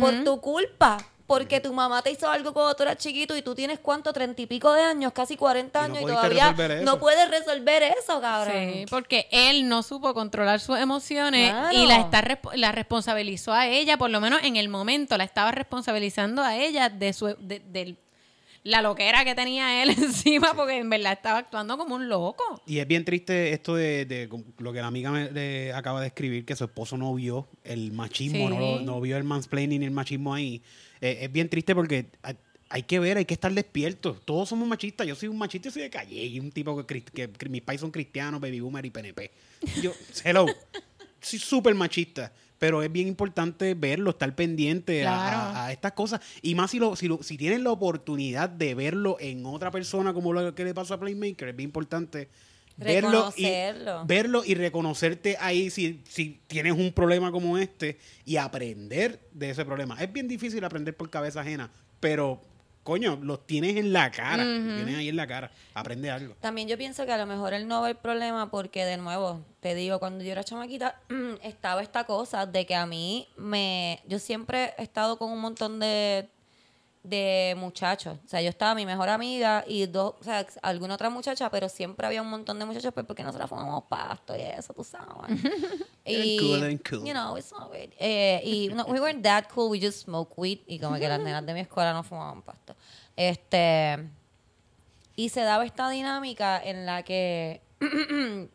por tu culpa. Porque tu mamá te hizo algo cuando tú eras chiquito y tú tienes cuánto, treinta y pico de años, casi 40 Y no años y, todavía resolver eso. no puedes resolver eso, cabrón. Sí, porque él no supo controlar sus emociones Claro. y la, está, la responsabilizó a ella, por lo menos en el momento, la estaba responsabilizando a ella de su de, del- la loquera que tenía él encima, porque en verdad estaba actuando como un loco. Y es bien triste esto de, de lo que la amiga me le acaba de escribir, que su esposo no vio el machismo, Sí. no, no vio el mansplaining el machismo ahí. Eh, es bien triste porque hay, que ver, hay que estar despiertos. Todos somos machistas. Yo soy un machista soy de calle. Y un tipo que, que, que mis pais son cristianos, baby boomer y PNP. Yo, hello, soy súper machista. Pero es bien importante verlo, estar pendiente a- Claro. a, a estas cosas. Y más si, lo, si, lo- si tienes la oportunidad de verlo en otra persona, como lo que le pasó a Playmaker, es bien importante verlo y, verlo y reconocerte ahí si, si tienes un problema como este y aprender de ese problema. Es bien difícil aprender por cabeza ajena, pero coño, los tienes en la cara, los tienes ahí en la cara. Aprende algo. También yo pienso que a lo mejor él no ve el problema porque, de nuevo, te digo, cuando yo era chamaquita, estaba esta cosa de que a mí me... Yo siempre he estado con un montón de, de muchachos. O sea, yo estaba mi mejor amiga y dos, o sea, alguna otra muchacha, pero siempre había un montón de muchachos pues, porque nosotros fumamos pasto y eso, tú sabes. y, cool, eran cool. you know, it's not weird. Eh, y no, we weren't that cool, we just smoke weed y como que las nenas de mi escuela no fumaban pasto. Este... Y se daba esta dinámica en la que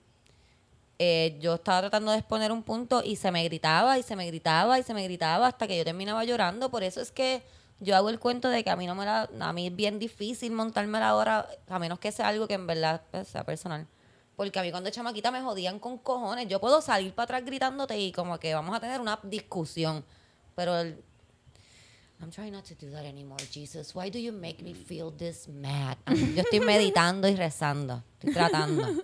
eh, yo estaba tratando de exponer un punto y se me gritaba y se me gritaba y se me gritaba hasta que yo terminaba llorando. Por eso es que yo hago el cuento de que a mí no me la, a mí es bien difícil montarme la hora, a menos que sea algo que en verdad pues, sea personal. Porque a mí cuando chamaquita me jodían con cojones. Yo puedo salir para atrás gritándote y como que vamos a tener una discusión. Pero el, I'm trying not to do that anymore, Jesus. Why do you make me feel this mad? Yo estoy meditando y rezando. Estoy tratando.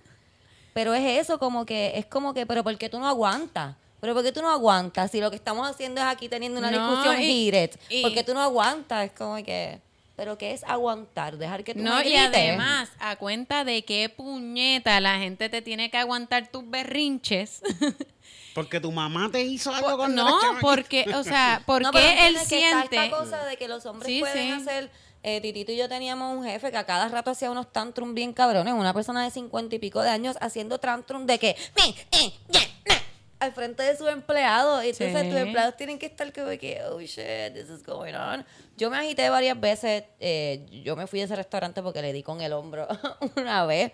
Pero es eso, como que, es como que, pero ¿por qué tú no aguantas? Pero ¿por qué tú no aguantas? Si lo que estamos haciendo es aquí teniendo una No, discusión y- heated. y- ¿Por qué tú no aguantas? Es como que, ¿pero qué es aguantar? Dejar que tú No, me y grites. además, a cuenta de qué puñeta la gente te tiene que aguantar tus berrinches. Porque tu mamá te hizo algo con no, porque, o sea, porque No, él que está siente. esta cosa de que los hombres Sí, pueden sí. hacer. eh, Titito y yo teníamos un jefe que a cada rato hacía unos tantrum bien cabrones. Una persona de cincuenta y pico de años haciendo tantrum de que. "Mi, eh, ya, na", Al frente de sus empleados. Y entonces Sí. tus empleados tienen que estar como que, oh shit, this is going on. Yo me agité varias veces. eh, yo me fui de ese restaurante porque le di con el hombro una vez.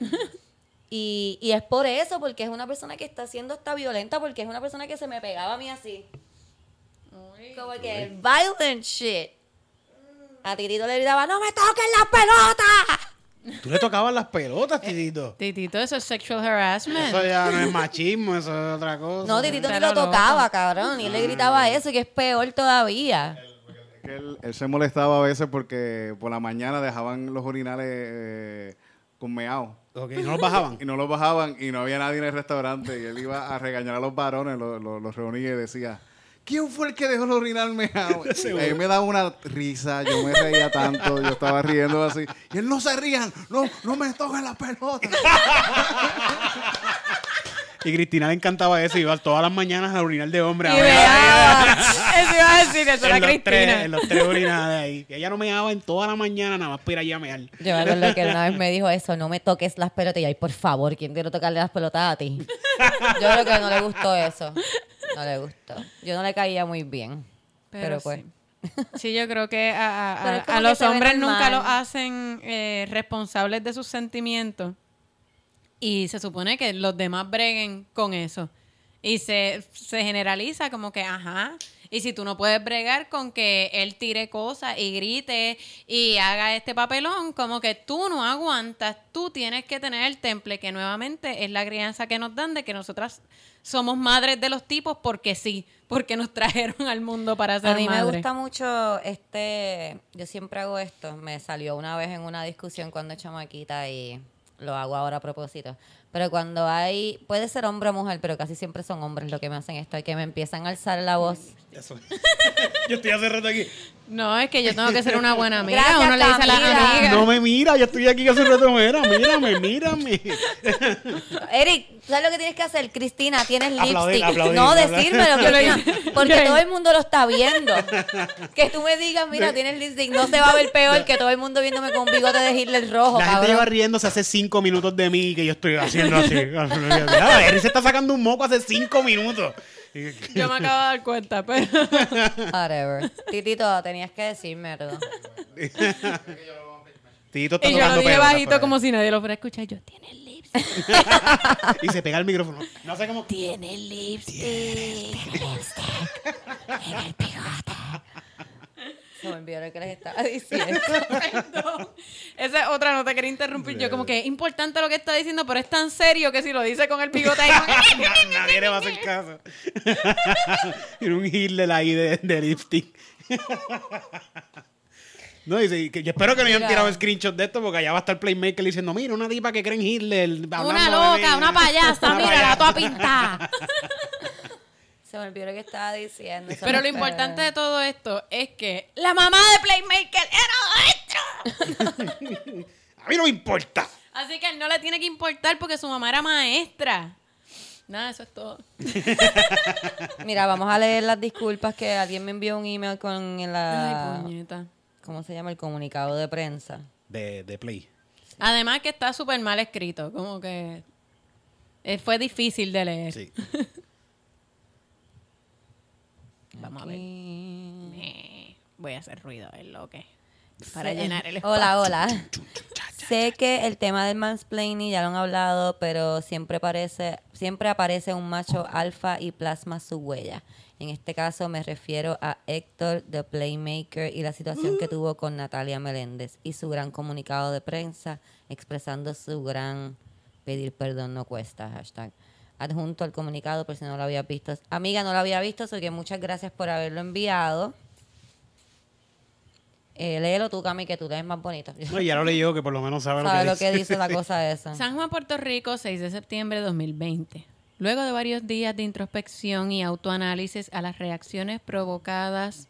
Y, y es por eso, porque es una persona que está siendo hasta violenta, porque es una persona que se me pegaba a mí así. Como que violent shit. A Titito le gritaba, ¡no me toques la pelota! Tú le tocabas las pelotas, Titito. Titito, eso es sexual harassment. Eso ya no es machismo, eso es otra cosa. No, Titito ni lo loco. tocaba, cabrón. Y él le gritaba eso, que es peor todavía. Es que él, él se molestaba a veces porque por la mañana dejaban los urinales eh, con meao. No los bajaban. Y no los bajaban y no había nadie en el restaurante. Y él iba a regañar a los varones, los, los- los reunía y decía, ¿Quién fue el que dejó el orinal meado? A mí me daba una risa, yo me reía tanto, yo estaba riendo así. Y él, no se rían, no, no me toquen la pelota. Y Cristina le encantaba eso, iba todas las mañanas al orinal de hombre. a Y meaba. Eso iba a decir, eso era tres, Cristina. en los tres orinales ahí. Ella no meaba en toda la mañana, nada más para ir allá a mear. Yo me acuerdo que una vez me dijo eso, no me toques las pelotas. Y yo, ay, por favor, ¿quién quiere tocarle las pelotas a ti? Yo creo que no le gustó eso. No le gustó. Yo no le caía muy bien. Pero, pues. sí. Sí, yo creo que a, a- a- los hombres nunca los hacen eh, responsables de sus sentimientos. Y se supone que los demás breguen con eso. Y se, se generaliza como que, ajá. Y si tú no puedes bregar con que él tire cosas y grite y haga este papelón, como que tú no aguantas, tú tienes que tener el temple, que nuevamente es la crianza que nos dan de que nosotras somos madres de los tipos porque sí, porque nos trajeron al mundo para ser A mí me madres. gusta mucho este. Yo siempre hago esto. Me salió una vez en una discusión cuando era chamaquita y lo hago ahora a propósito. Pero cuando hay. Puede ser hombre o mujer, pero casi siempre son hombres los que me hacen esto. Que me empiezan a alzar la voz. Eso. Yo estoy hace rato aquí. No, es que yo tengo que ser una buena amiga. Gracias, Uno le dice a Camila. amigas. No me mira, yo estoy aquí hace rato. Mira, mírame, mírame. Eric, ¿sabes lo que tienes que hacer? Cristina, tienes lipstick. aplaudir, no, aplaudir. decírmelo, Yo lo Cristina, porque todo el mundo lo está viendo. Que tú me digas, mira, tienes lipstick, no se va a ver peor que todo el mundo viéndome con un bigote de Hitler rojo, La gente lleva riéndose hace cinco minutos de mí que yo estoy haciendo así. Eric se está sacando un moco hace cinco minutos. Yo me acabo de dar cuenta, pero. Whatever. Titito, tenías que decirme tú. Tito está y yo lo dije bajito como si nadie lo fuera a escuchar. Yo, tiene lipstick. Y se pega el micrófono. No sé cómo. Tiene lipstick. Tiene lipstick. En el bigote. Se me olvidó lo que les estaba diciendo. Perdón. Esa es otra, no te quería interrumpir. Yo, como que es importante lo que está diciendo, pero es tan serio que si lo dice con el bigote ahí. Na- Nadie le va a hacer caso. Tiene un Hitler ahí de, de lipstick. No, dice, que yo espero que no hayan tirado screenshot de esto porque allá va a estar Playmaker diciendo, mira, una tipa que cree en Hitler. una loca, mí". una payasa, mira, la toda pintada. Se me olvidó lo que estaba diciendo. Eso Pero lo importante de todo esto es que la mamá de Playmaker era maestra. A mí no me importa. Así que a él no le tiene que importar porque su mamá era maestra. Nada, eso es todo. Mira, vamos a leer las disculpas que alguien me envió un email con la... Ay, puñeta. ¿Cómo se llama? El comunicado de prensa. De, de Play. Además que está súper mal escrito, como que eh, fue difícil de leer. Sí. Vamos a ver. Eh, Voy a hacer ruido, es lo que. Para llenar el espacio. Hola, hola. sé que el tema del mansplaining ya lo han hablado, pero siempre parece, siempre aparece un macho alfa y plasma su huella. En este caso me refiero a Héctor, The Playmaker, y la situación que tuvo con Natalia Meléndez y su gran comunicado de prensa expresando su gran pedir perdón no cuesta, hashtag. Adjunto al comunicado, por si no lo había visto. Amiga, no lo había visto, así que muchas gracias por haberlo enviado. Eh, léelo tú, Cami, que tú lees más bonito. No, ya lo leí yo, que por lo menos sabe lo que ¿Sabes dice. lo que dice la cosa esa? San Juan, Puerto Rico, 6 de septiembre de 2020. Luego de varios días de introspección y autoanálisis a las reacciones provocadas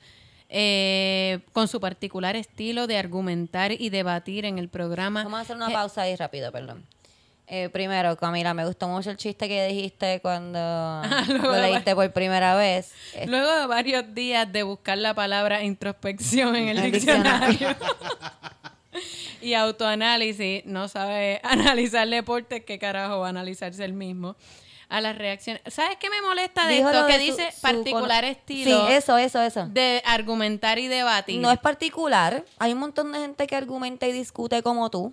eh, con su particular estilo de argumentar y debatir en el programa. Vamos a hacer una Eh, pausa ahí rápido, perdón. Eh, primero, Camila, me gustó mucho el chiste que dijiste cuando luego lo leíste por primera vez. Luego de varios días de buscar la palabra introspección en el El diccionario y autoanálisis, no sabe analizar deportes, ¿qué carajo va a analizarse el mismo? A las reacciones. ¿Sabes qué me molesta de dijo esto? Que de dice su particular estilo Sí, eso, eso, eso. de argumentar y debatir. No es particular. Hay un montón de gente que argumenta y discute como tú.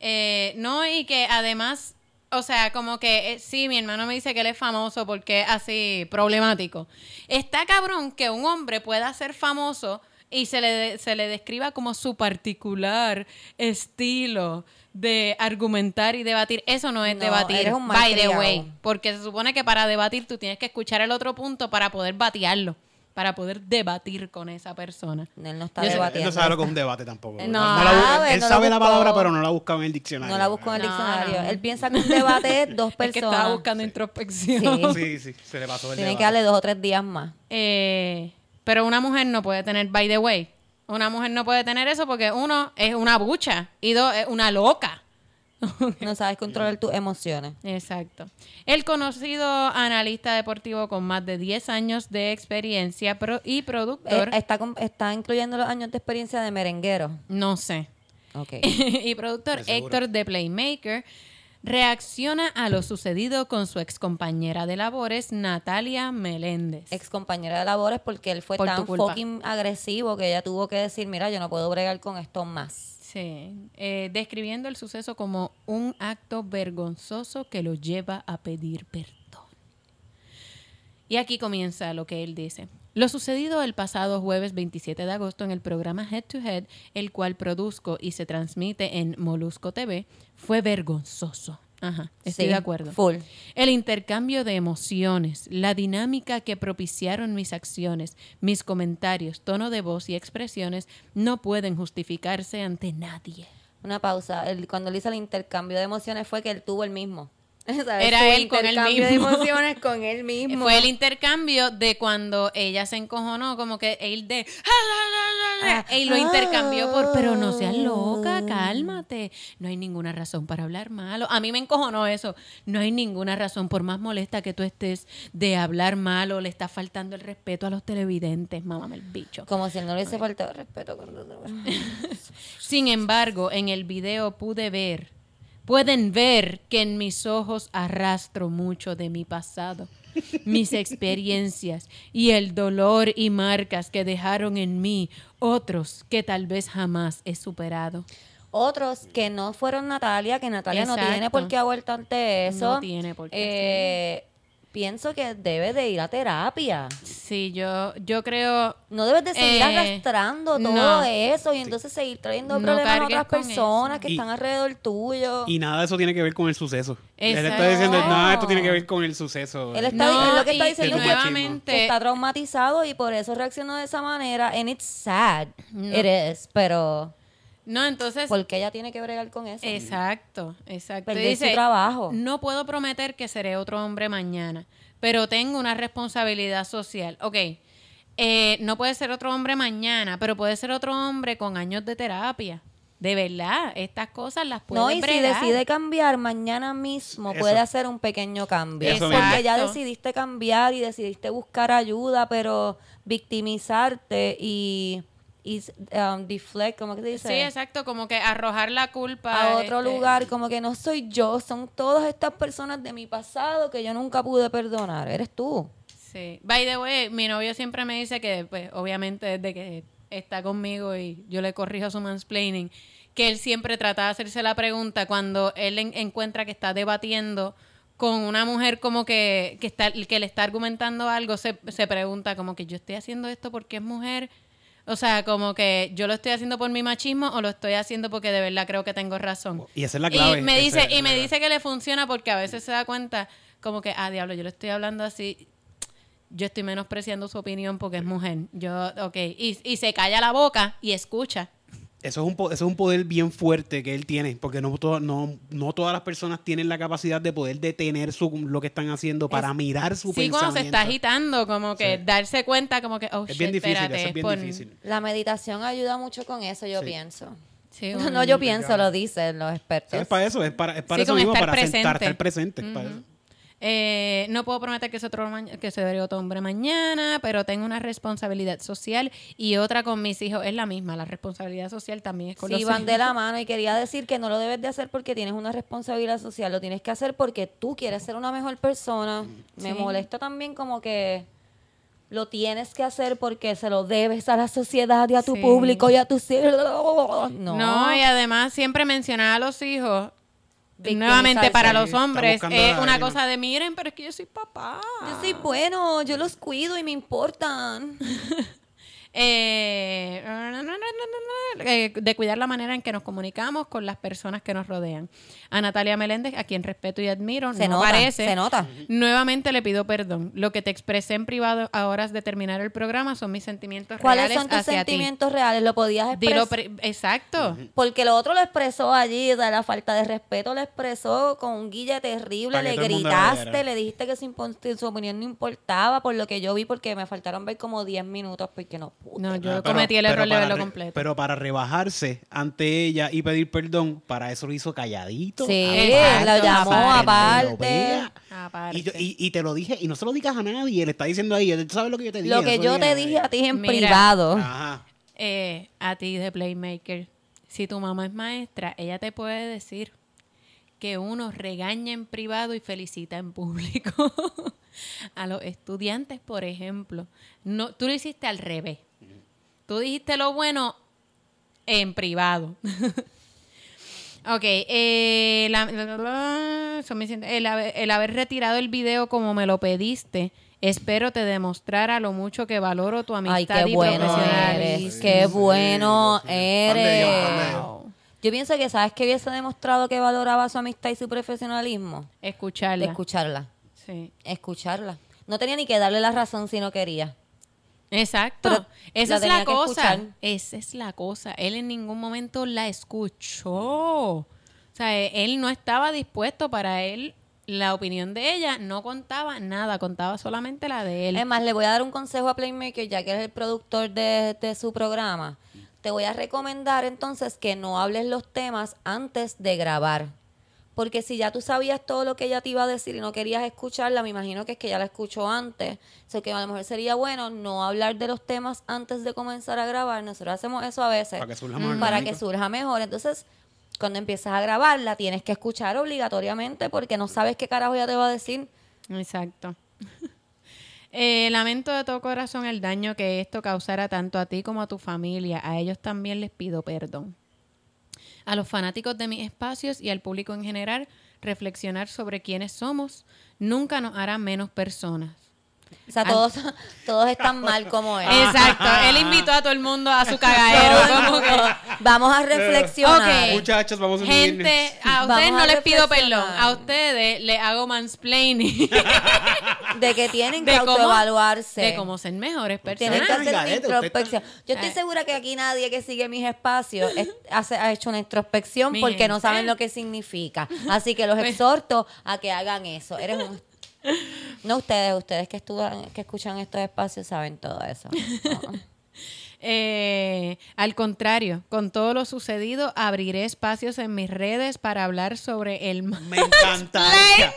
Eh, no, y que además, o sea, como que eh, sí, mi hermano me dice que él es famoso porque es así problemático. Está cabrón que un hombre pueda ser famoso y se le, se le describa como su particular estilo de argumentar y debatir. Eso no es No, debatir, by the way. Porque se supone que para debatir tú tienes que escuchar el otro punto para poder batearlo. Para poder debatir con esa persona. Él no está Yo sé- Él debatiendo. no sabe lo que es un debate tampoco. No. la él no sabe la palabra, pero no la ha buscado en el diccionario. No la busco en el diccionario. no. Él piensa que un debate es dos Es que estaba personas. buscando introspección. Sí. Sí, sí, se le pasó el debate. que darle dos o tres días más. Eh, pero una mujer no puede tener, by the way, una mujer no puede tener eso porque uno es una bucha y dos es una loca. No sabes controlar tus emociones. Exacto. El conocido analista deportivo con más de 10 años de experiencia pro- y productor, Eh, está, está incluyendo los años de experiencia de merenguero. no sé, Ok. y productor. Héctor de Playmaker, reacciona a lo sucedido con su ex compañera de labores, Natalia Meléndez. Ex compañera de labores porque él fue Por tan fucking agresivo que ella tuvo que decir, mira, yo no puedo bregar con esto más. Sí, eh, describiendo el suceso como un acto vergonzoso que lo lleva a pedir perdón. Y aquí comienza lo que él dice. Lo sucedido el pasado jueves 27 de agosto en el programa Head to Head, el cual produzco y se transmite en Molusco TV, fue vergonzoso. Ajá, estoy Sí, de acuerdo. Full. El intercambio de emociones, la dinámica que propiciaron mis acciones, mis comentarios, tono de voz y expresiones no pueden justificarse ante nadie. Una pausa. Cuando él hizo el intercambio de emociones fue que él tuvo el mismo. ¿Sabes? Era él con él mismo. de emociones con él mismo. Fue el intercambio de cuando ella se encojonó, como que él de... Ah, y lo intercambió por, pero no seas ah. loca, cálmate. No hay ninguna razón para hablar malo. A mí me encojonó eso. No hay ninguna razón, por más molesta que tú estés de hablar malo, le está faltando el respeto a los televidentes, mámame el bicho. Como si él no le hubiese faltado respeto. cuando- Sin embargo, en el video pude ver, pueden ver que en mis ojos arrastro mucho de mi pasado, mis experiencias y el dolor y marcas que dejaron en mí otros que tal vez jamás he superado. Otros que no fueron Natalia, que Natalia no tiene por qué aguantarte eso. No tiene por qué, Eh, Pienso que debe de ir a terapia. Sí, yo, yo creo... No debes de seguir Eh, arrastrando todo no. eso y entonces seguir trayendo No problemas a otras personas eso. que Y- están alrededor tuyo. Y nada de eso tiene que ver con el suceso. Él está Exacto. diciendo, nada, esto tiene que ver con el suceso. Él está, No, él lo que está diciendo es que está traumatizado y por eso reaccionó de esa manera. And it's sad. It is. Pero, No, entonces... ¿por qué ella tiene que bregar con eso? Exacto, exacto. Perder su trabajo. No puedo prometer que seré otro hombre mañana, pero tengo una responsabilidad social. Ok, eh, no puede ser otro hombre mañana, pero puede ser otro hombre con años de terapia. De verdad, estas cosas las puede No, y si decide cambiar mañana mismo, Eso. puede hacer un pequeño cambio. Eso porque mismo. ya decidiste cambiar y decidiste buscar ayuda, pero victimizarte y, y um, deflect, ¿cómo que se dice? Sí, exacto, como que arrojar la culpa a otro este, lugar, como que no soy yo, son todas estas personas de mi pasado que yo nunca pude perdonar, eres tú. Sí. By the way, mi novio siempre me dice que, pues, obviamente, desde que está conmigo y yo le corrijo su mansplaining, que él siempre trata de hacerse la pregunta cuando él en- encuentra que está debatiendo con una mujer como que, que, está, que le está argumentando algo, se, se pregunta como que yo estoy haciendo esto porque es mujer. O sea, como que yo lo estoy haciendo por mi machismo o lo estoy haciendo porque de verdad creo que tengo razón. Y esa es la clave. Y me dice, y me dice que le funciona porque a veces se da cuenta como que, ah, diablo, yo le estoy hablando así, yo estoy menospreciando su opinión porque es mujer. Yo, ok, y, y se calla la boca y escucha. Eso es, un, eso es un poder bien fuerte que él tiene, porque no, to- no, no todas las personas tienen la capacidad de poder detener su, lo que están haciendo para mirar su Sí, pensamiento. cuando se está agitando, como que Sí. darse cuenta como que, oh, Es bien shit, difícil, espérate, eso es bien por- difícil. La meditación ayuda mucho con eso, yo Sí. pienso. Sí, No, yo pienso, lo dicen los expertos. Es para eso, es para, es para Sí, eso mismo, estar para sentar, presente. estar presente. es para eso. Eh, no puedo prometer que, es otro que seré otro hombre mañana, pero tengo una responsabilidad social y otra con mis hijos. Es la misma, la responsabilidad social también es con Sí, los van de la mano y quería decir que no lo debes de hacer porque tienes una responsabilidad social, lo tienes que hacer porque tú quieres ser una mejor persona. Me molesta también como que lo tienes que hacer porque se lo debes a la sociedad y a tu Sí. público y a tus hijos. No, No, y además siempre mencionar a los hijos. Nuevamente para los hombres es una cosa de miren, pero es que yo soy papá. yo soy bueno, yo los cuido y me importan. Eh, eh, de cuidar la manera en que nos comunicamos con las personas que nos rodean. A Natalia Meléndez, a quien respeto y admiro, Se no nota, parece. se nota. Nuevamente le pido perdón. Lo que te expresé en privado a horas de terminar el programa son mis sentimientos ¿Cuáles reales son tus hacia sentimientos reales? ¿Lo podías expresar? pre- exacto. Porque lo otro lo expresó allí, de la falta de respeto lo expresó con un guille terrible, le gritaste, le dijiste que su, su opinión no importaba, por lo que yo vi, porque me faltaron ver como 10 minutos, porque no. No, yo Ah, pero- cometí el error de verlo completo. Pero para rebajarse ante ella y pedir perdón, para eso lo hizo calladito. Sí, lo llamó aparte. Y, yo- y- y te lo dije, y no se lo digas a nadie, le está diciendo ahí, tú sabes lo que yo te dije. Lo que yo te dije a ti en Mira. privado. Ajá. Eh, a ti de Playmaker, si tu mamá es maestra, ella te puede decir que uno regaña en privado y felicita en público. a los estudiantes, por ejemplo, no, tú lo hiciste al revés. Tú dijiste lo bueno en privado. ok, eh, la- la- la- la- eso me siente- el, haber, el haber retirado el video como me lo pediste, espero te demostrara lo mucho que valoro tu amistad Ay, qué y bueno profesionalismo. eres, qué Sí, bueno eres. Yo pienso que, ¿sabes que hubiese demostrado que valoraba su amistad y su profesionalismo? Escucharla. Escucharla, Sí. escucharla. No tenía ni que darle la razón si no quería. Exacto. Pero Esa es la cosa. Esa es la cosa. Él en ningún momento la escuchó. O sea, eh, él no estaba dispuesto para él. La opinión de ella no contaba nada, contaba solamente la de él. Es más, le voy a dar un consejo a Playmaker, ya que eres el productor de, de su programa. Te voy a recomendar entonces que no hables los temas antes de grabar. Porque si ya tú sabías todo lo que ella te iba a decir y no querías escucharla, me imagino que es que ya la escuchó antes. O sea, que a lo mejor sería bueno no hablar de los temas antes de comenzar a grabar. Nosotros hacemos eso a veces. Para que surja más Para que surja mejor. Entonces, cuando empiezas a grabarla, tienes que escuchar obligatoriamente porque no sabes qué carajo ella te va a decir. Exacto. Eh, lamento de todo corazón el daño que esto causara tanto a ti como a tu familia. A ellos también les pido perdón. A los fanáticos de mis espacios y al público en general, reflexionar sobre quiénes somos nunca nos hará menos personas. O sea, Al- todos, todos están mal como él. Exacto. Él invitó a todo el mundo a su cagadero. como que, Vamos a reflexionar. Ok. Muchachos, vamos a Gente, a Vamos ustedes no a les pido perdón. A ustedes les hago mansplaining. De que tienen que de cómo- autoevaluarse. De cómo ser mejores Tienen personas. que hacer introspección. Yo estoy Ay. segura que aquí nadie que sigue mis espacios es- hace- ha hecho una introspección Mi porque no saben lo que significa. Así que los Pues- exhorto a que hagan eso. Eres un... No ustedes, ustedes que, estudian, que escuchan estos espacios saben todo eso. No. Eh, al contrario, con todo lo sucedido, abriré espacios en mis redes para hablar sobre el Me encantaría,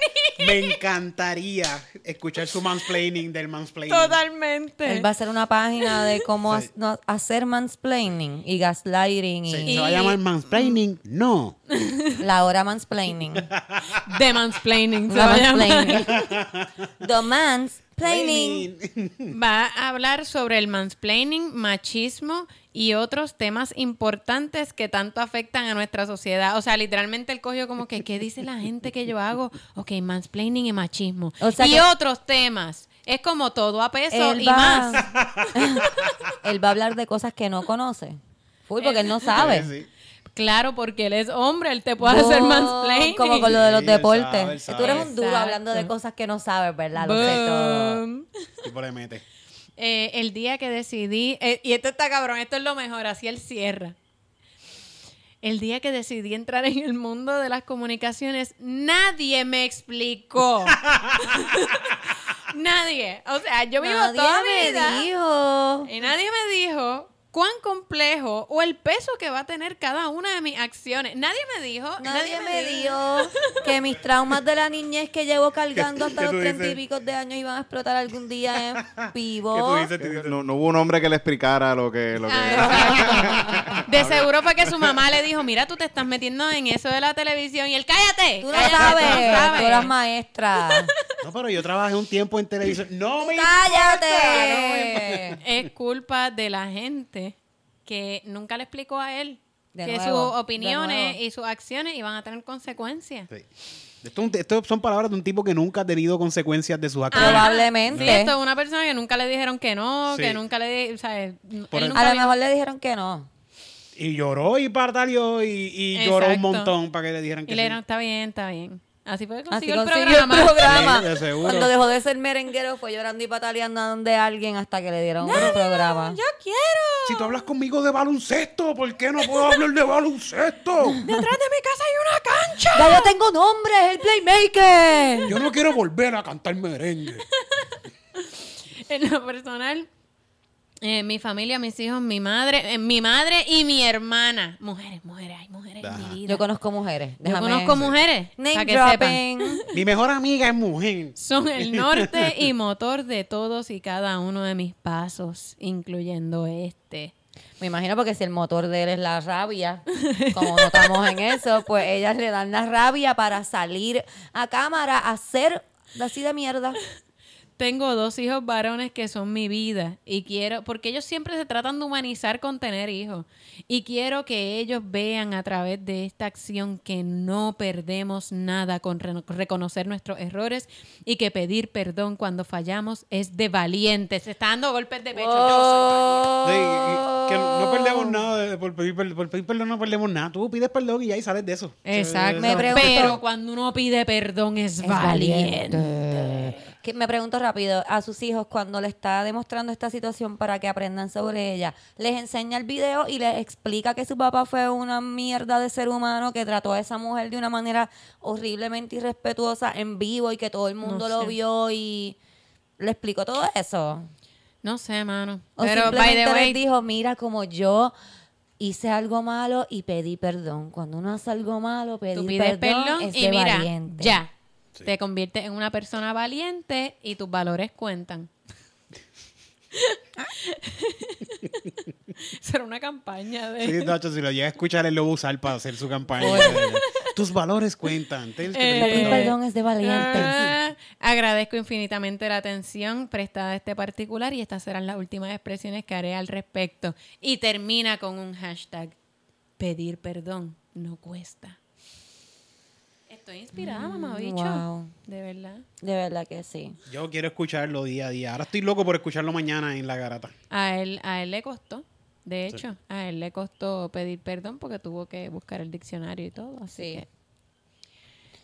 me encantaría escuchar su mansplaining del mansplaining. Totalmente. Él va a hacer una página de cómo Sí. ha- no- hacer mansplaining y gaslighting y Sí, ¿Se va a llamar mansplaining? No. la hora mansplaining. De mansplaining. llamar. mansplaining. The mansplaining. Va a hablar sobre el mansplaining, machismo y otros temas importantes que tanto afectan a nuestra sociedad. O sea, literalmente él cogió como que, ¿qué dice la gente que yo hago? Ok, mansplaining y machismo. O sea y que- otros temas. Es como todo a peso Él y va, más. él va a hablar de cosas que no conoce. Full, porque él no sabe. Sí. Claro, porque él es hombre, él te puede hacer Boom, mansplaining. Como con lo de los Sí, él deportes. sabe, él Tú eres un duro Exacto. hablando de cosas que no sabes, ¿verdad? Lo sé todo. Boom. Tipo le mete. Eh, el día que decidí, eh, y esto está cabrón, esto es lo mejor, así él cierra. El día que decidí entrar en el mundo de las comunicaciones, nadie me explicó. nadie. O sea, yo vivo Nadie toda mi vida dijo. y nadie me dijo cuán complejo o el peso que va a tener cada una de mis acciones. Nadie me dijo. Nadie me dijo que mis traumas de la niñez que llevo cargando hasta los treinta y pico de años iban a explotar algún día en ¿Qué tú vivo. dices? Tú dices, No, no hubo un hombre que le explicara lo que... Lo que Ah. De seguro fue que su mamá le dijo, mira, tú te estás metiendo en eso de la televisión y él, cállate. Tú no cállate, sabes, tú no sabes". tú eras maestra. No, pero yo trabajé un tiempo en televisión. No me ¡Cállate! Es culpa de la gente que nunca le explicó a él De que nuevo, sus opiniones y sus acciones iban a tener consecuencias. Sí. Esto, son palabras de un tipo que nunca ha tenido consecuencias de sus acciones. Probablemente. Sí, esto es una persona que nunca le dijeron que no, Sí. que nunca le... O sea, él Por el- nunca A lo había- mejor le dijeron que no. Y lloró y pataleó y, y lloró un montón para que le dijeran que Y le sí. dijeron, está bien, está bien. Así fue que Así consiguió el consiguió programa. el programa. Sí, de. Cuando dejó de ser merenguero fue llorando y pataleando donde alguien hasta que le dieron un programa. Yo quiero. Si tú hablas conmigo de baloncesto, ¿por qué no puedo hablar de baloncesto? Detrás de mi casa hay una cancha. ¡Ya yo tengo nombre! ¡Es el Playmaker! Yo no quiero volver a cantar merengue. En lo personal, eh, mi familia, mis hijos, mi madre, eh, mi madre y mi hermana. Mujeres, mujeres, hay mujeres en mi vida. Yo conozco mujeres. Yo conozco mujeres. Name para que sepan. dropping. Mi mejor amiga es mujer. Son el norte y motor de todos y cada uno de mis pasos, incluyendo este. Me imagino porque si el motor de él es la rabia, como notamos en eso, pues ellas le dan la rabia para salir a cámara a hacer así de mierda. Tengo dos hijos varones que son mi vida y quiero, porque ellos siempre se tratan de humanizar con tener hijos y quiero que ellos vean a través de esta acción que no perdemos nada con re- reconocer nuestros errores y que pedir perdón cuando fallamos es de valientes. Se está dando golpes de pecho. Yo soy Sí, y- que no perdemos nada. de- por, pedir, por pedir perdón no perdemos nada. Tú pides perdón y ya y sales de eso. Exacto. Me pregunto- Pero cuando uno pide perdón es, Es valiente. Que me pregunto rápido, a sus hijos cuando le está demostrando esta situación para que aprendan sobre ella, les enseña el video y les explica que su papá fue una mierda de ser humano que trató a esa mujer de una manera horriblemente irrespetuosa en vivo y que todo el mundo No lo sé. vio y le explicó todo eso. No sé, mano. O Pero, by simplemente the way, les dijo, mira como yo hice algo malo y pedí perdón. Cuando uno hace algo malo, pedir tú pides perdón, perdón es y mira, valiente. ya. Te conviertes en una persona valiente y tus valores cuentan. Será una campaña de... Sí, Nacho, si lo llega a escuchar, él lo va a usar para hacer su campaña. Tus valores cuentan. Pedir Eh, perdón. perdón es de valientes. Ah, agradezco infinitamente la atención prestada a este particular y estas serán las últimas expresiones que haré al respecto. Y termina con un hashtag. Pedir perdón no cuesta. Estoy inspirada, mamá bicho. wow. De verdad. De verdad que sí. Yo quiero escucharlo día a día. Ahora estoy loco por escucharlo mañana en la garata. A él, a él le costó. De hecho, a él le costó pedir perdón porque tuvo que buscar el diccionario y todo. Así Sí. que-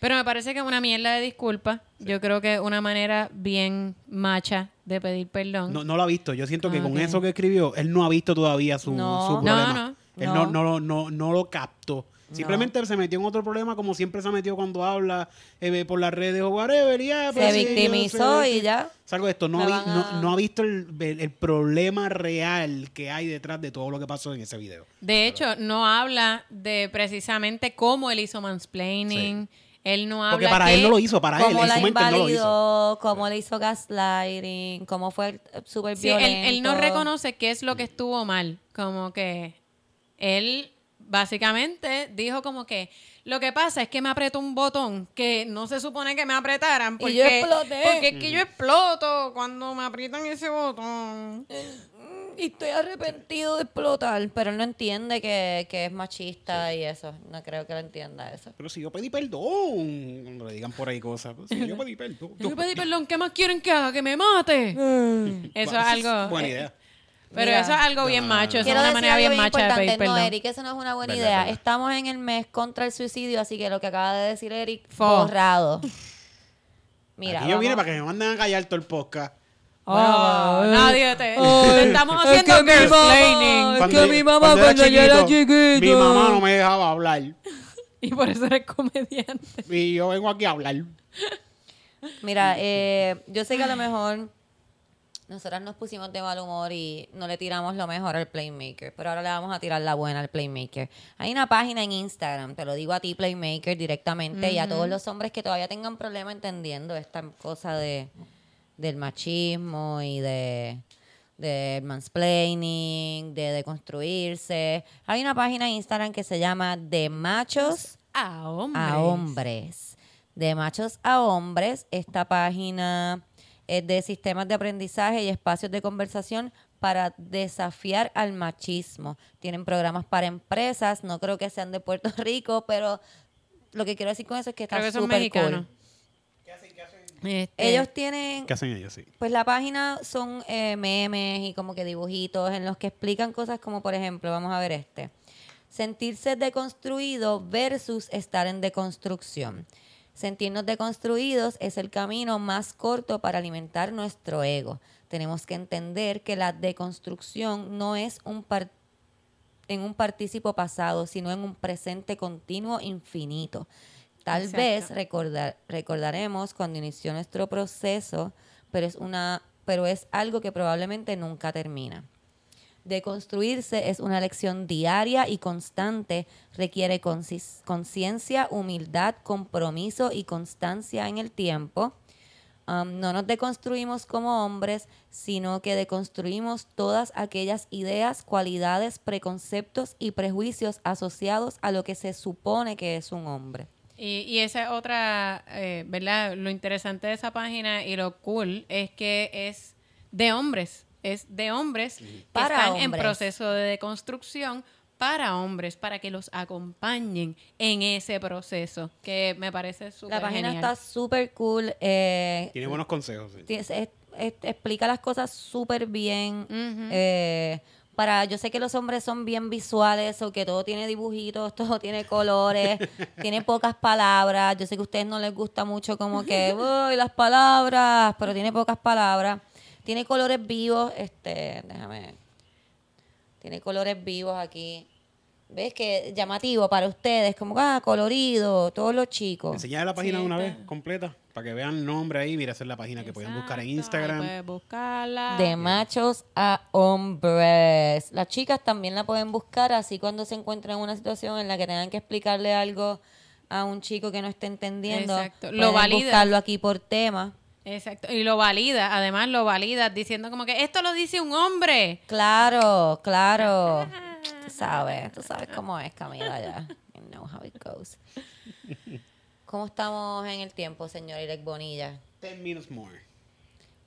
Pero me parece que es una mierda de disculpa. Yo creo que es una manera bien macha de pedir perdón. No, no lo ha visto. Yo siento que Ah, con eso que escribió, él no ha visto todavía su, No. su No, problema. no. Él No. no, no, no, no lo captó. Simplemente se metió en otro problema como siempre se ha metido cuando habla eh, por las redes o whatever. y Se pues, sí, victimizó sé, y ya. Salgo de esto. No, vi- no, a- no ha visto el, el- el problema real que hay detrás de todo lo que pasó en ese video. De hecho, no habla de precisamente cómo él hizo mansplaining. Él no habla Porque para que- él no lo hizo, para él, Cómo en la su mente él no lo hizo. invalidó, cómo le hizo gaslighting, cómo fue eh, súper Sí, él, violento. él no reconoce qué es lo que estuvo mal. Como que él básicamente dijo como que lo que pasa es que me apretó un botón que no se supone que me apretaran porque, Y yo exploté. porque es que yo exploto cuando me aprietan ese botón. Y estoy arrepentido de explotar, pero él no entiende que, que es machista y eso. No creo que lo entienda eso. Pero si yo pedí perdón, cuando le digan por ahí cosas, pues, si yo pedí perdón. Yo pedí perdón, ¿qué más quieren que haga? Que me mate. Eso es algo. Buena eh, idea. Pero Mira. eso es algo bien macho, eso es una manera bien macha de pedir. No. Eric, eso no es una buena Verdad, idea. verdad. Estamos en el mes contra el suicidio, así que lo que acaba de decir Eric, Fo. borrado. Mira, Aquí yo vine para que me manden a callar todo el podcast. Oh, nadie te, te estamos haciendo girlsplaining. Cuando- que mi mamá cuando cuando yo era chiquito. Mi mamá no me dejaba hablar. Y por eso eres comediante. Y yo vengo aquí a hablar. Mira, eh, yo sé que a lo mejor nosotras nos pusimos de mal humor y no le tiramos lo mejor al Playmaker, pero ahora le vamos a tirar la buena al Playmaker. Hay una página en Instagram, te lo digo a ti, Playmaker, directamente, y a todos los hombres que todavía tengan problema entendiendo esta cosa de del machismo y de del mansplaining, de deconstruirse. Hay una página en Instagram que se llama De Machos A hombres. a hombres. De machos a hombres, esta página es de sistemas de aprendizaje y espacios de conversación para desafiar al machismo. Tienen programas para empresas, no creo que sean de Puerto Rico, pero lo que quiero decir con eso es que está Creo que son súper cool. Este, Ellos tienen, ¿Qué hacen ellos? Sí. pues la página son eh, memes y como que dibujitos en los que explican cosas como, por ejemplo, vamos a ver este. Sentirse deconstruido versus estar en deconstrucción. Sentirnos deconstruidos es el camino más corto para alimentar nuestro ego. Tenemos que entender que la deconstrucción no es un par- en un partícipo pasado, sino en un presente continuo infinito. Tal Exacto. vez recordar, recordaremos cuando inició nuestro proceso, pero es una, pero es algo que probablemente nunca termina. Deconstruirse es una lección diaria y constante, requiere conciencia, humildad, compromiso y constancia en el tiempo. Um, no nos deconstruimos como hombres, sino que deconstruimos todas aquellas ideas, cualidades, preconceptos y prejuicios asociados a lo que se supone que es un hombre. Y, y esa es otra, eh, ¿verdad? Lo interesante de esa página y lo cool es que es de hombres. Es de hombres que Para están en proceso de deconstrucción para hombres, para que los acompañen en ese proceso, que me parece súper La página genial. está súper cool. eh, Tiene buenos consejos. sí. ti- es- es- es- explica las cosas súper bien. Eh, para, yo sé que los hombres son bien visuales o que todo tiene dibujitos, todo tiene colores, tiene pocas palabras. Yo sé que a ustedes no les gusta mucho como que, uy, las palabras, pero tiene pocas palabras. Tiene colores vivos, este, déjame. Tiene colores vivos aquí. ¿Ves que llamativo para ustedes? Como, ah, colorido, todos los chicos. Enseñar la página Sí, de una vez completa para que vean el nombre ahí. Mira, esa es la página que pueden buscar en Instagram. buscarla. De machos a hombres. Las chicas también la pueden buscar así cuando se encuentran en una situación en la que tengan que explicarle algo a un chico que no esté entendiendo. Exacto. Lo pueden valida. buscarlo aquí por tema. Exacto. Y lo valida, además lo valida diciendo como que esto lo dice un hombre. Claro, claro. Tú sabes, tú sabes cómo es Camila ya. You know how it goes. ¿Cómo estamos en el tiempo, señor Irek Bonilla? Ten minutes more.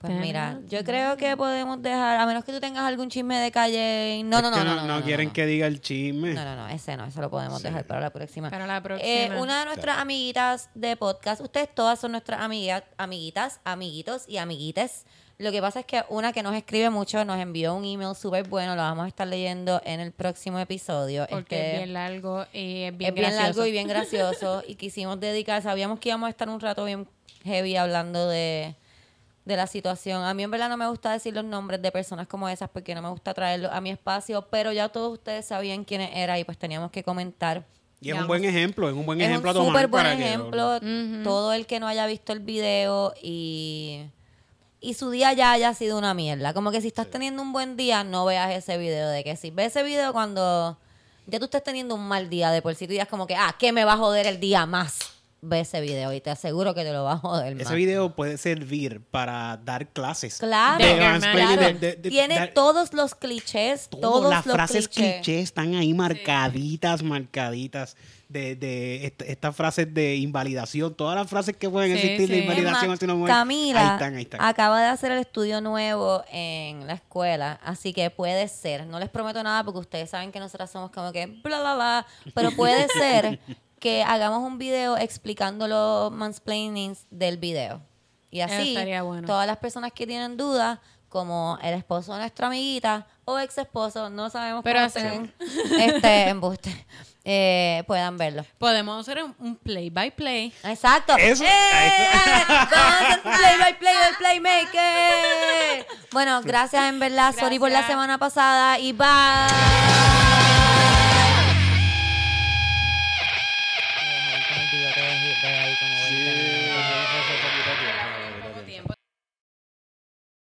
Pues mira, yo creo que podemos dejar, a menos que tú tengas algún chisme de calle. No, no, no, no, no, no, no, quieren no. que diga el chisme. No, no, no, ese no, eso lo podemos dejar para la próxima. Para la Eh, próxima. una de nuestras amiguitas de podcast, ustedes todas son nuestras amigas, amiguitas, amiguitos y amiguites. Lo que pasa es que una que nos escribe mucho nos envió un email súper bueno, lo vamos a estar leyendo en el próximo episodio. Porque Este, es bien largo y es bien es bien largo y bien gracioso y quisimos dedicar, sabíamos que íbamos a estar un rato bien heavy hablando de, de la situación. A mí en verdad no me gusta decir los nombres de personas como esas porque no me gusta traerlos a mi espacio, pero ya todos ustedes sabían quiénes era y pues teníamos que comentar. Y es un buen ejemplo, es un buen Es ejemplo un a tomar súper buen que- ejemplo. Todo el que no haya visto el video y, y su día ya haya sido una mierda. Como que si estás teniendo un buen día, no veas ese video. De que si ves ese video cuando ya tú estés teniendo un mal día de por sí, tú digas como que, ah, ¿qué me va a joder el día más? Ve ese video y te aseguro que te lo va a joder más. Ese video puede servir para dar clases. Claro, De mansplaining, claro. de- de- de- Tiene dar- todos los clichés, Todas todos las los frases clichés. clichés están ahí marcaditas, marcaditas. De, de est- estas frases de invalidación, todas las frases que pueden Sí, existir de invalidación hacia una mujer. Camila ahí están, ahí están. acaba de hacer el estudio nuevo en la escuela, así que puede ser. No les prometo nada porque ustedes saben que nosotras somos como que bla, bla, bla. Pero puede ser que hagamos un video explicando los mansplainings del video. Y así, bueno. todas las personas que tienen dudas, como el esposo de nuestra amiguita o ex esposo, no sabemos Pero cómo estén, este embuste, eh, puedan verlo. Podemos hacer un, un play by play. Exacto. Eso- ¡Eh! Vamos a hacer play by play del Playmaker. Bueno, gracias en verdad. Sorry por la Gracias. semana pasada y bye.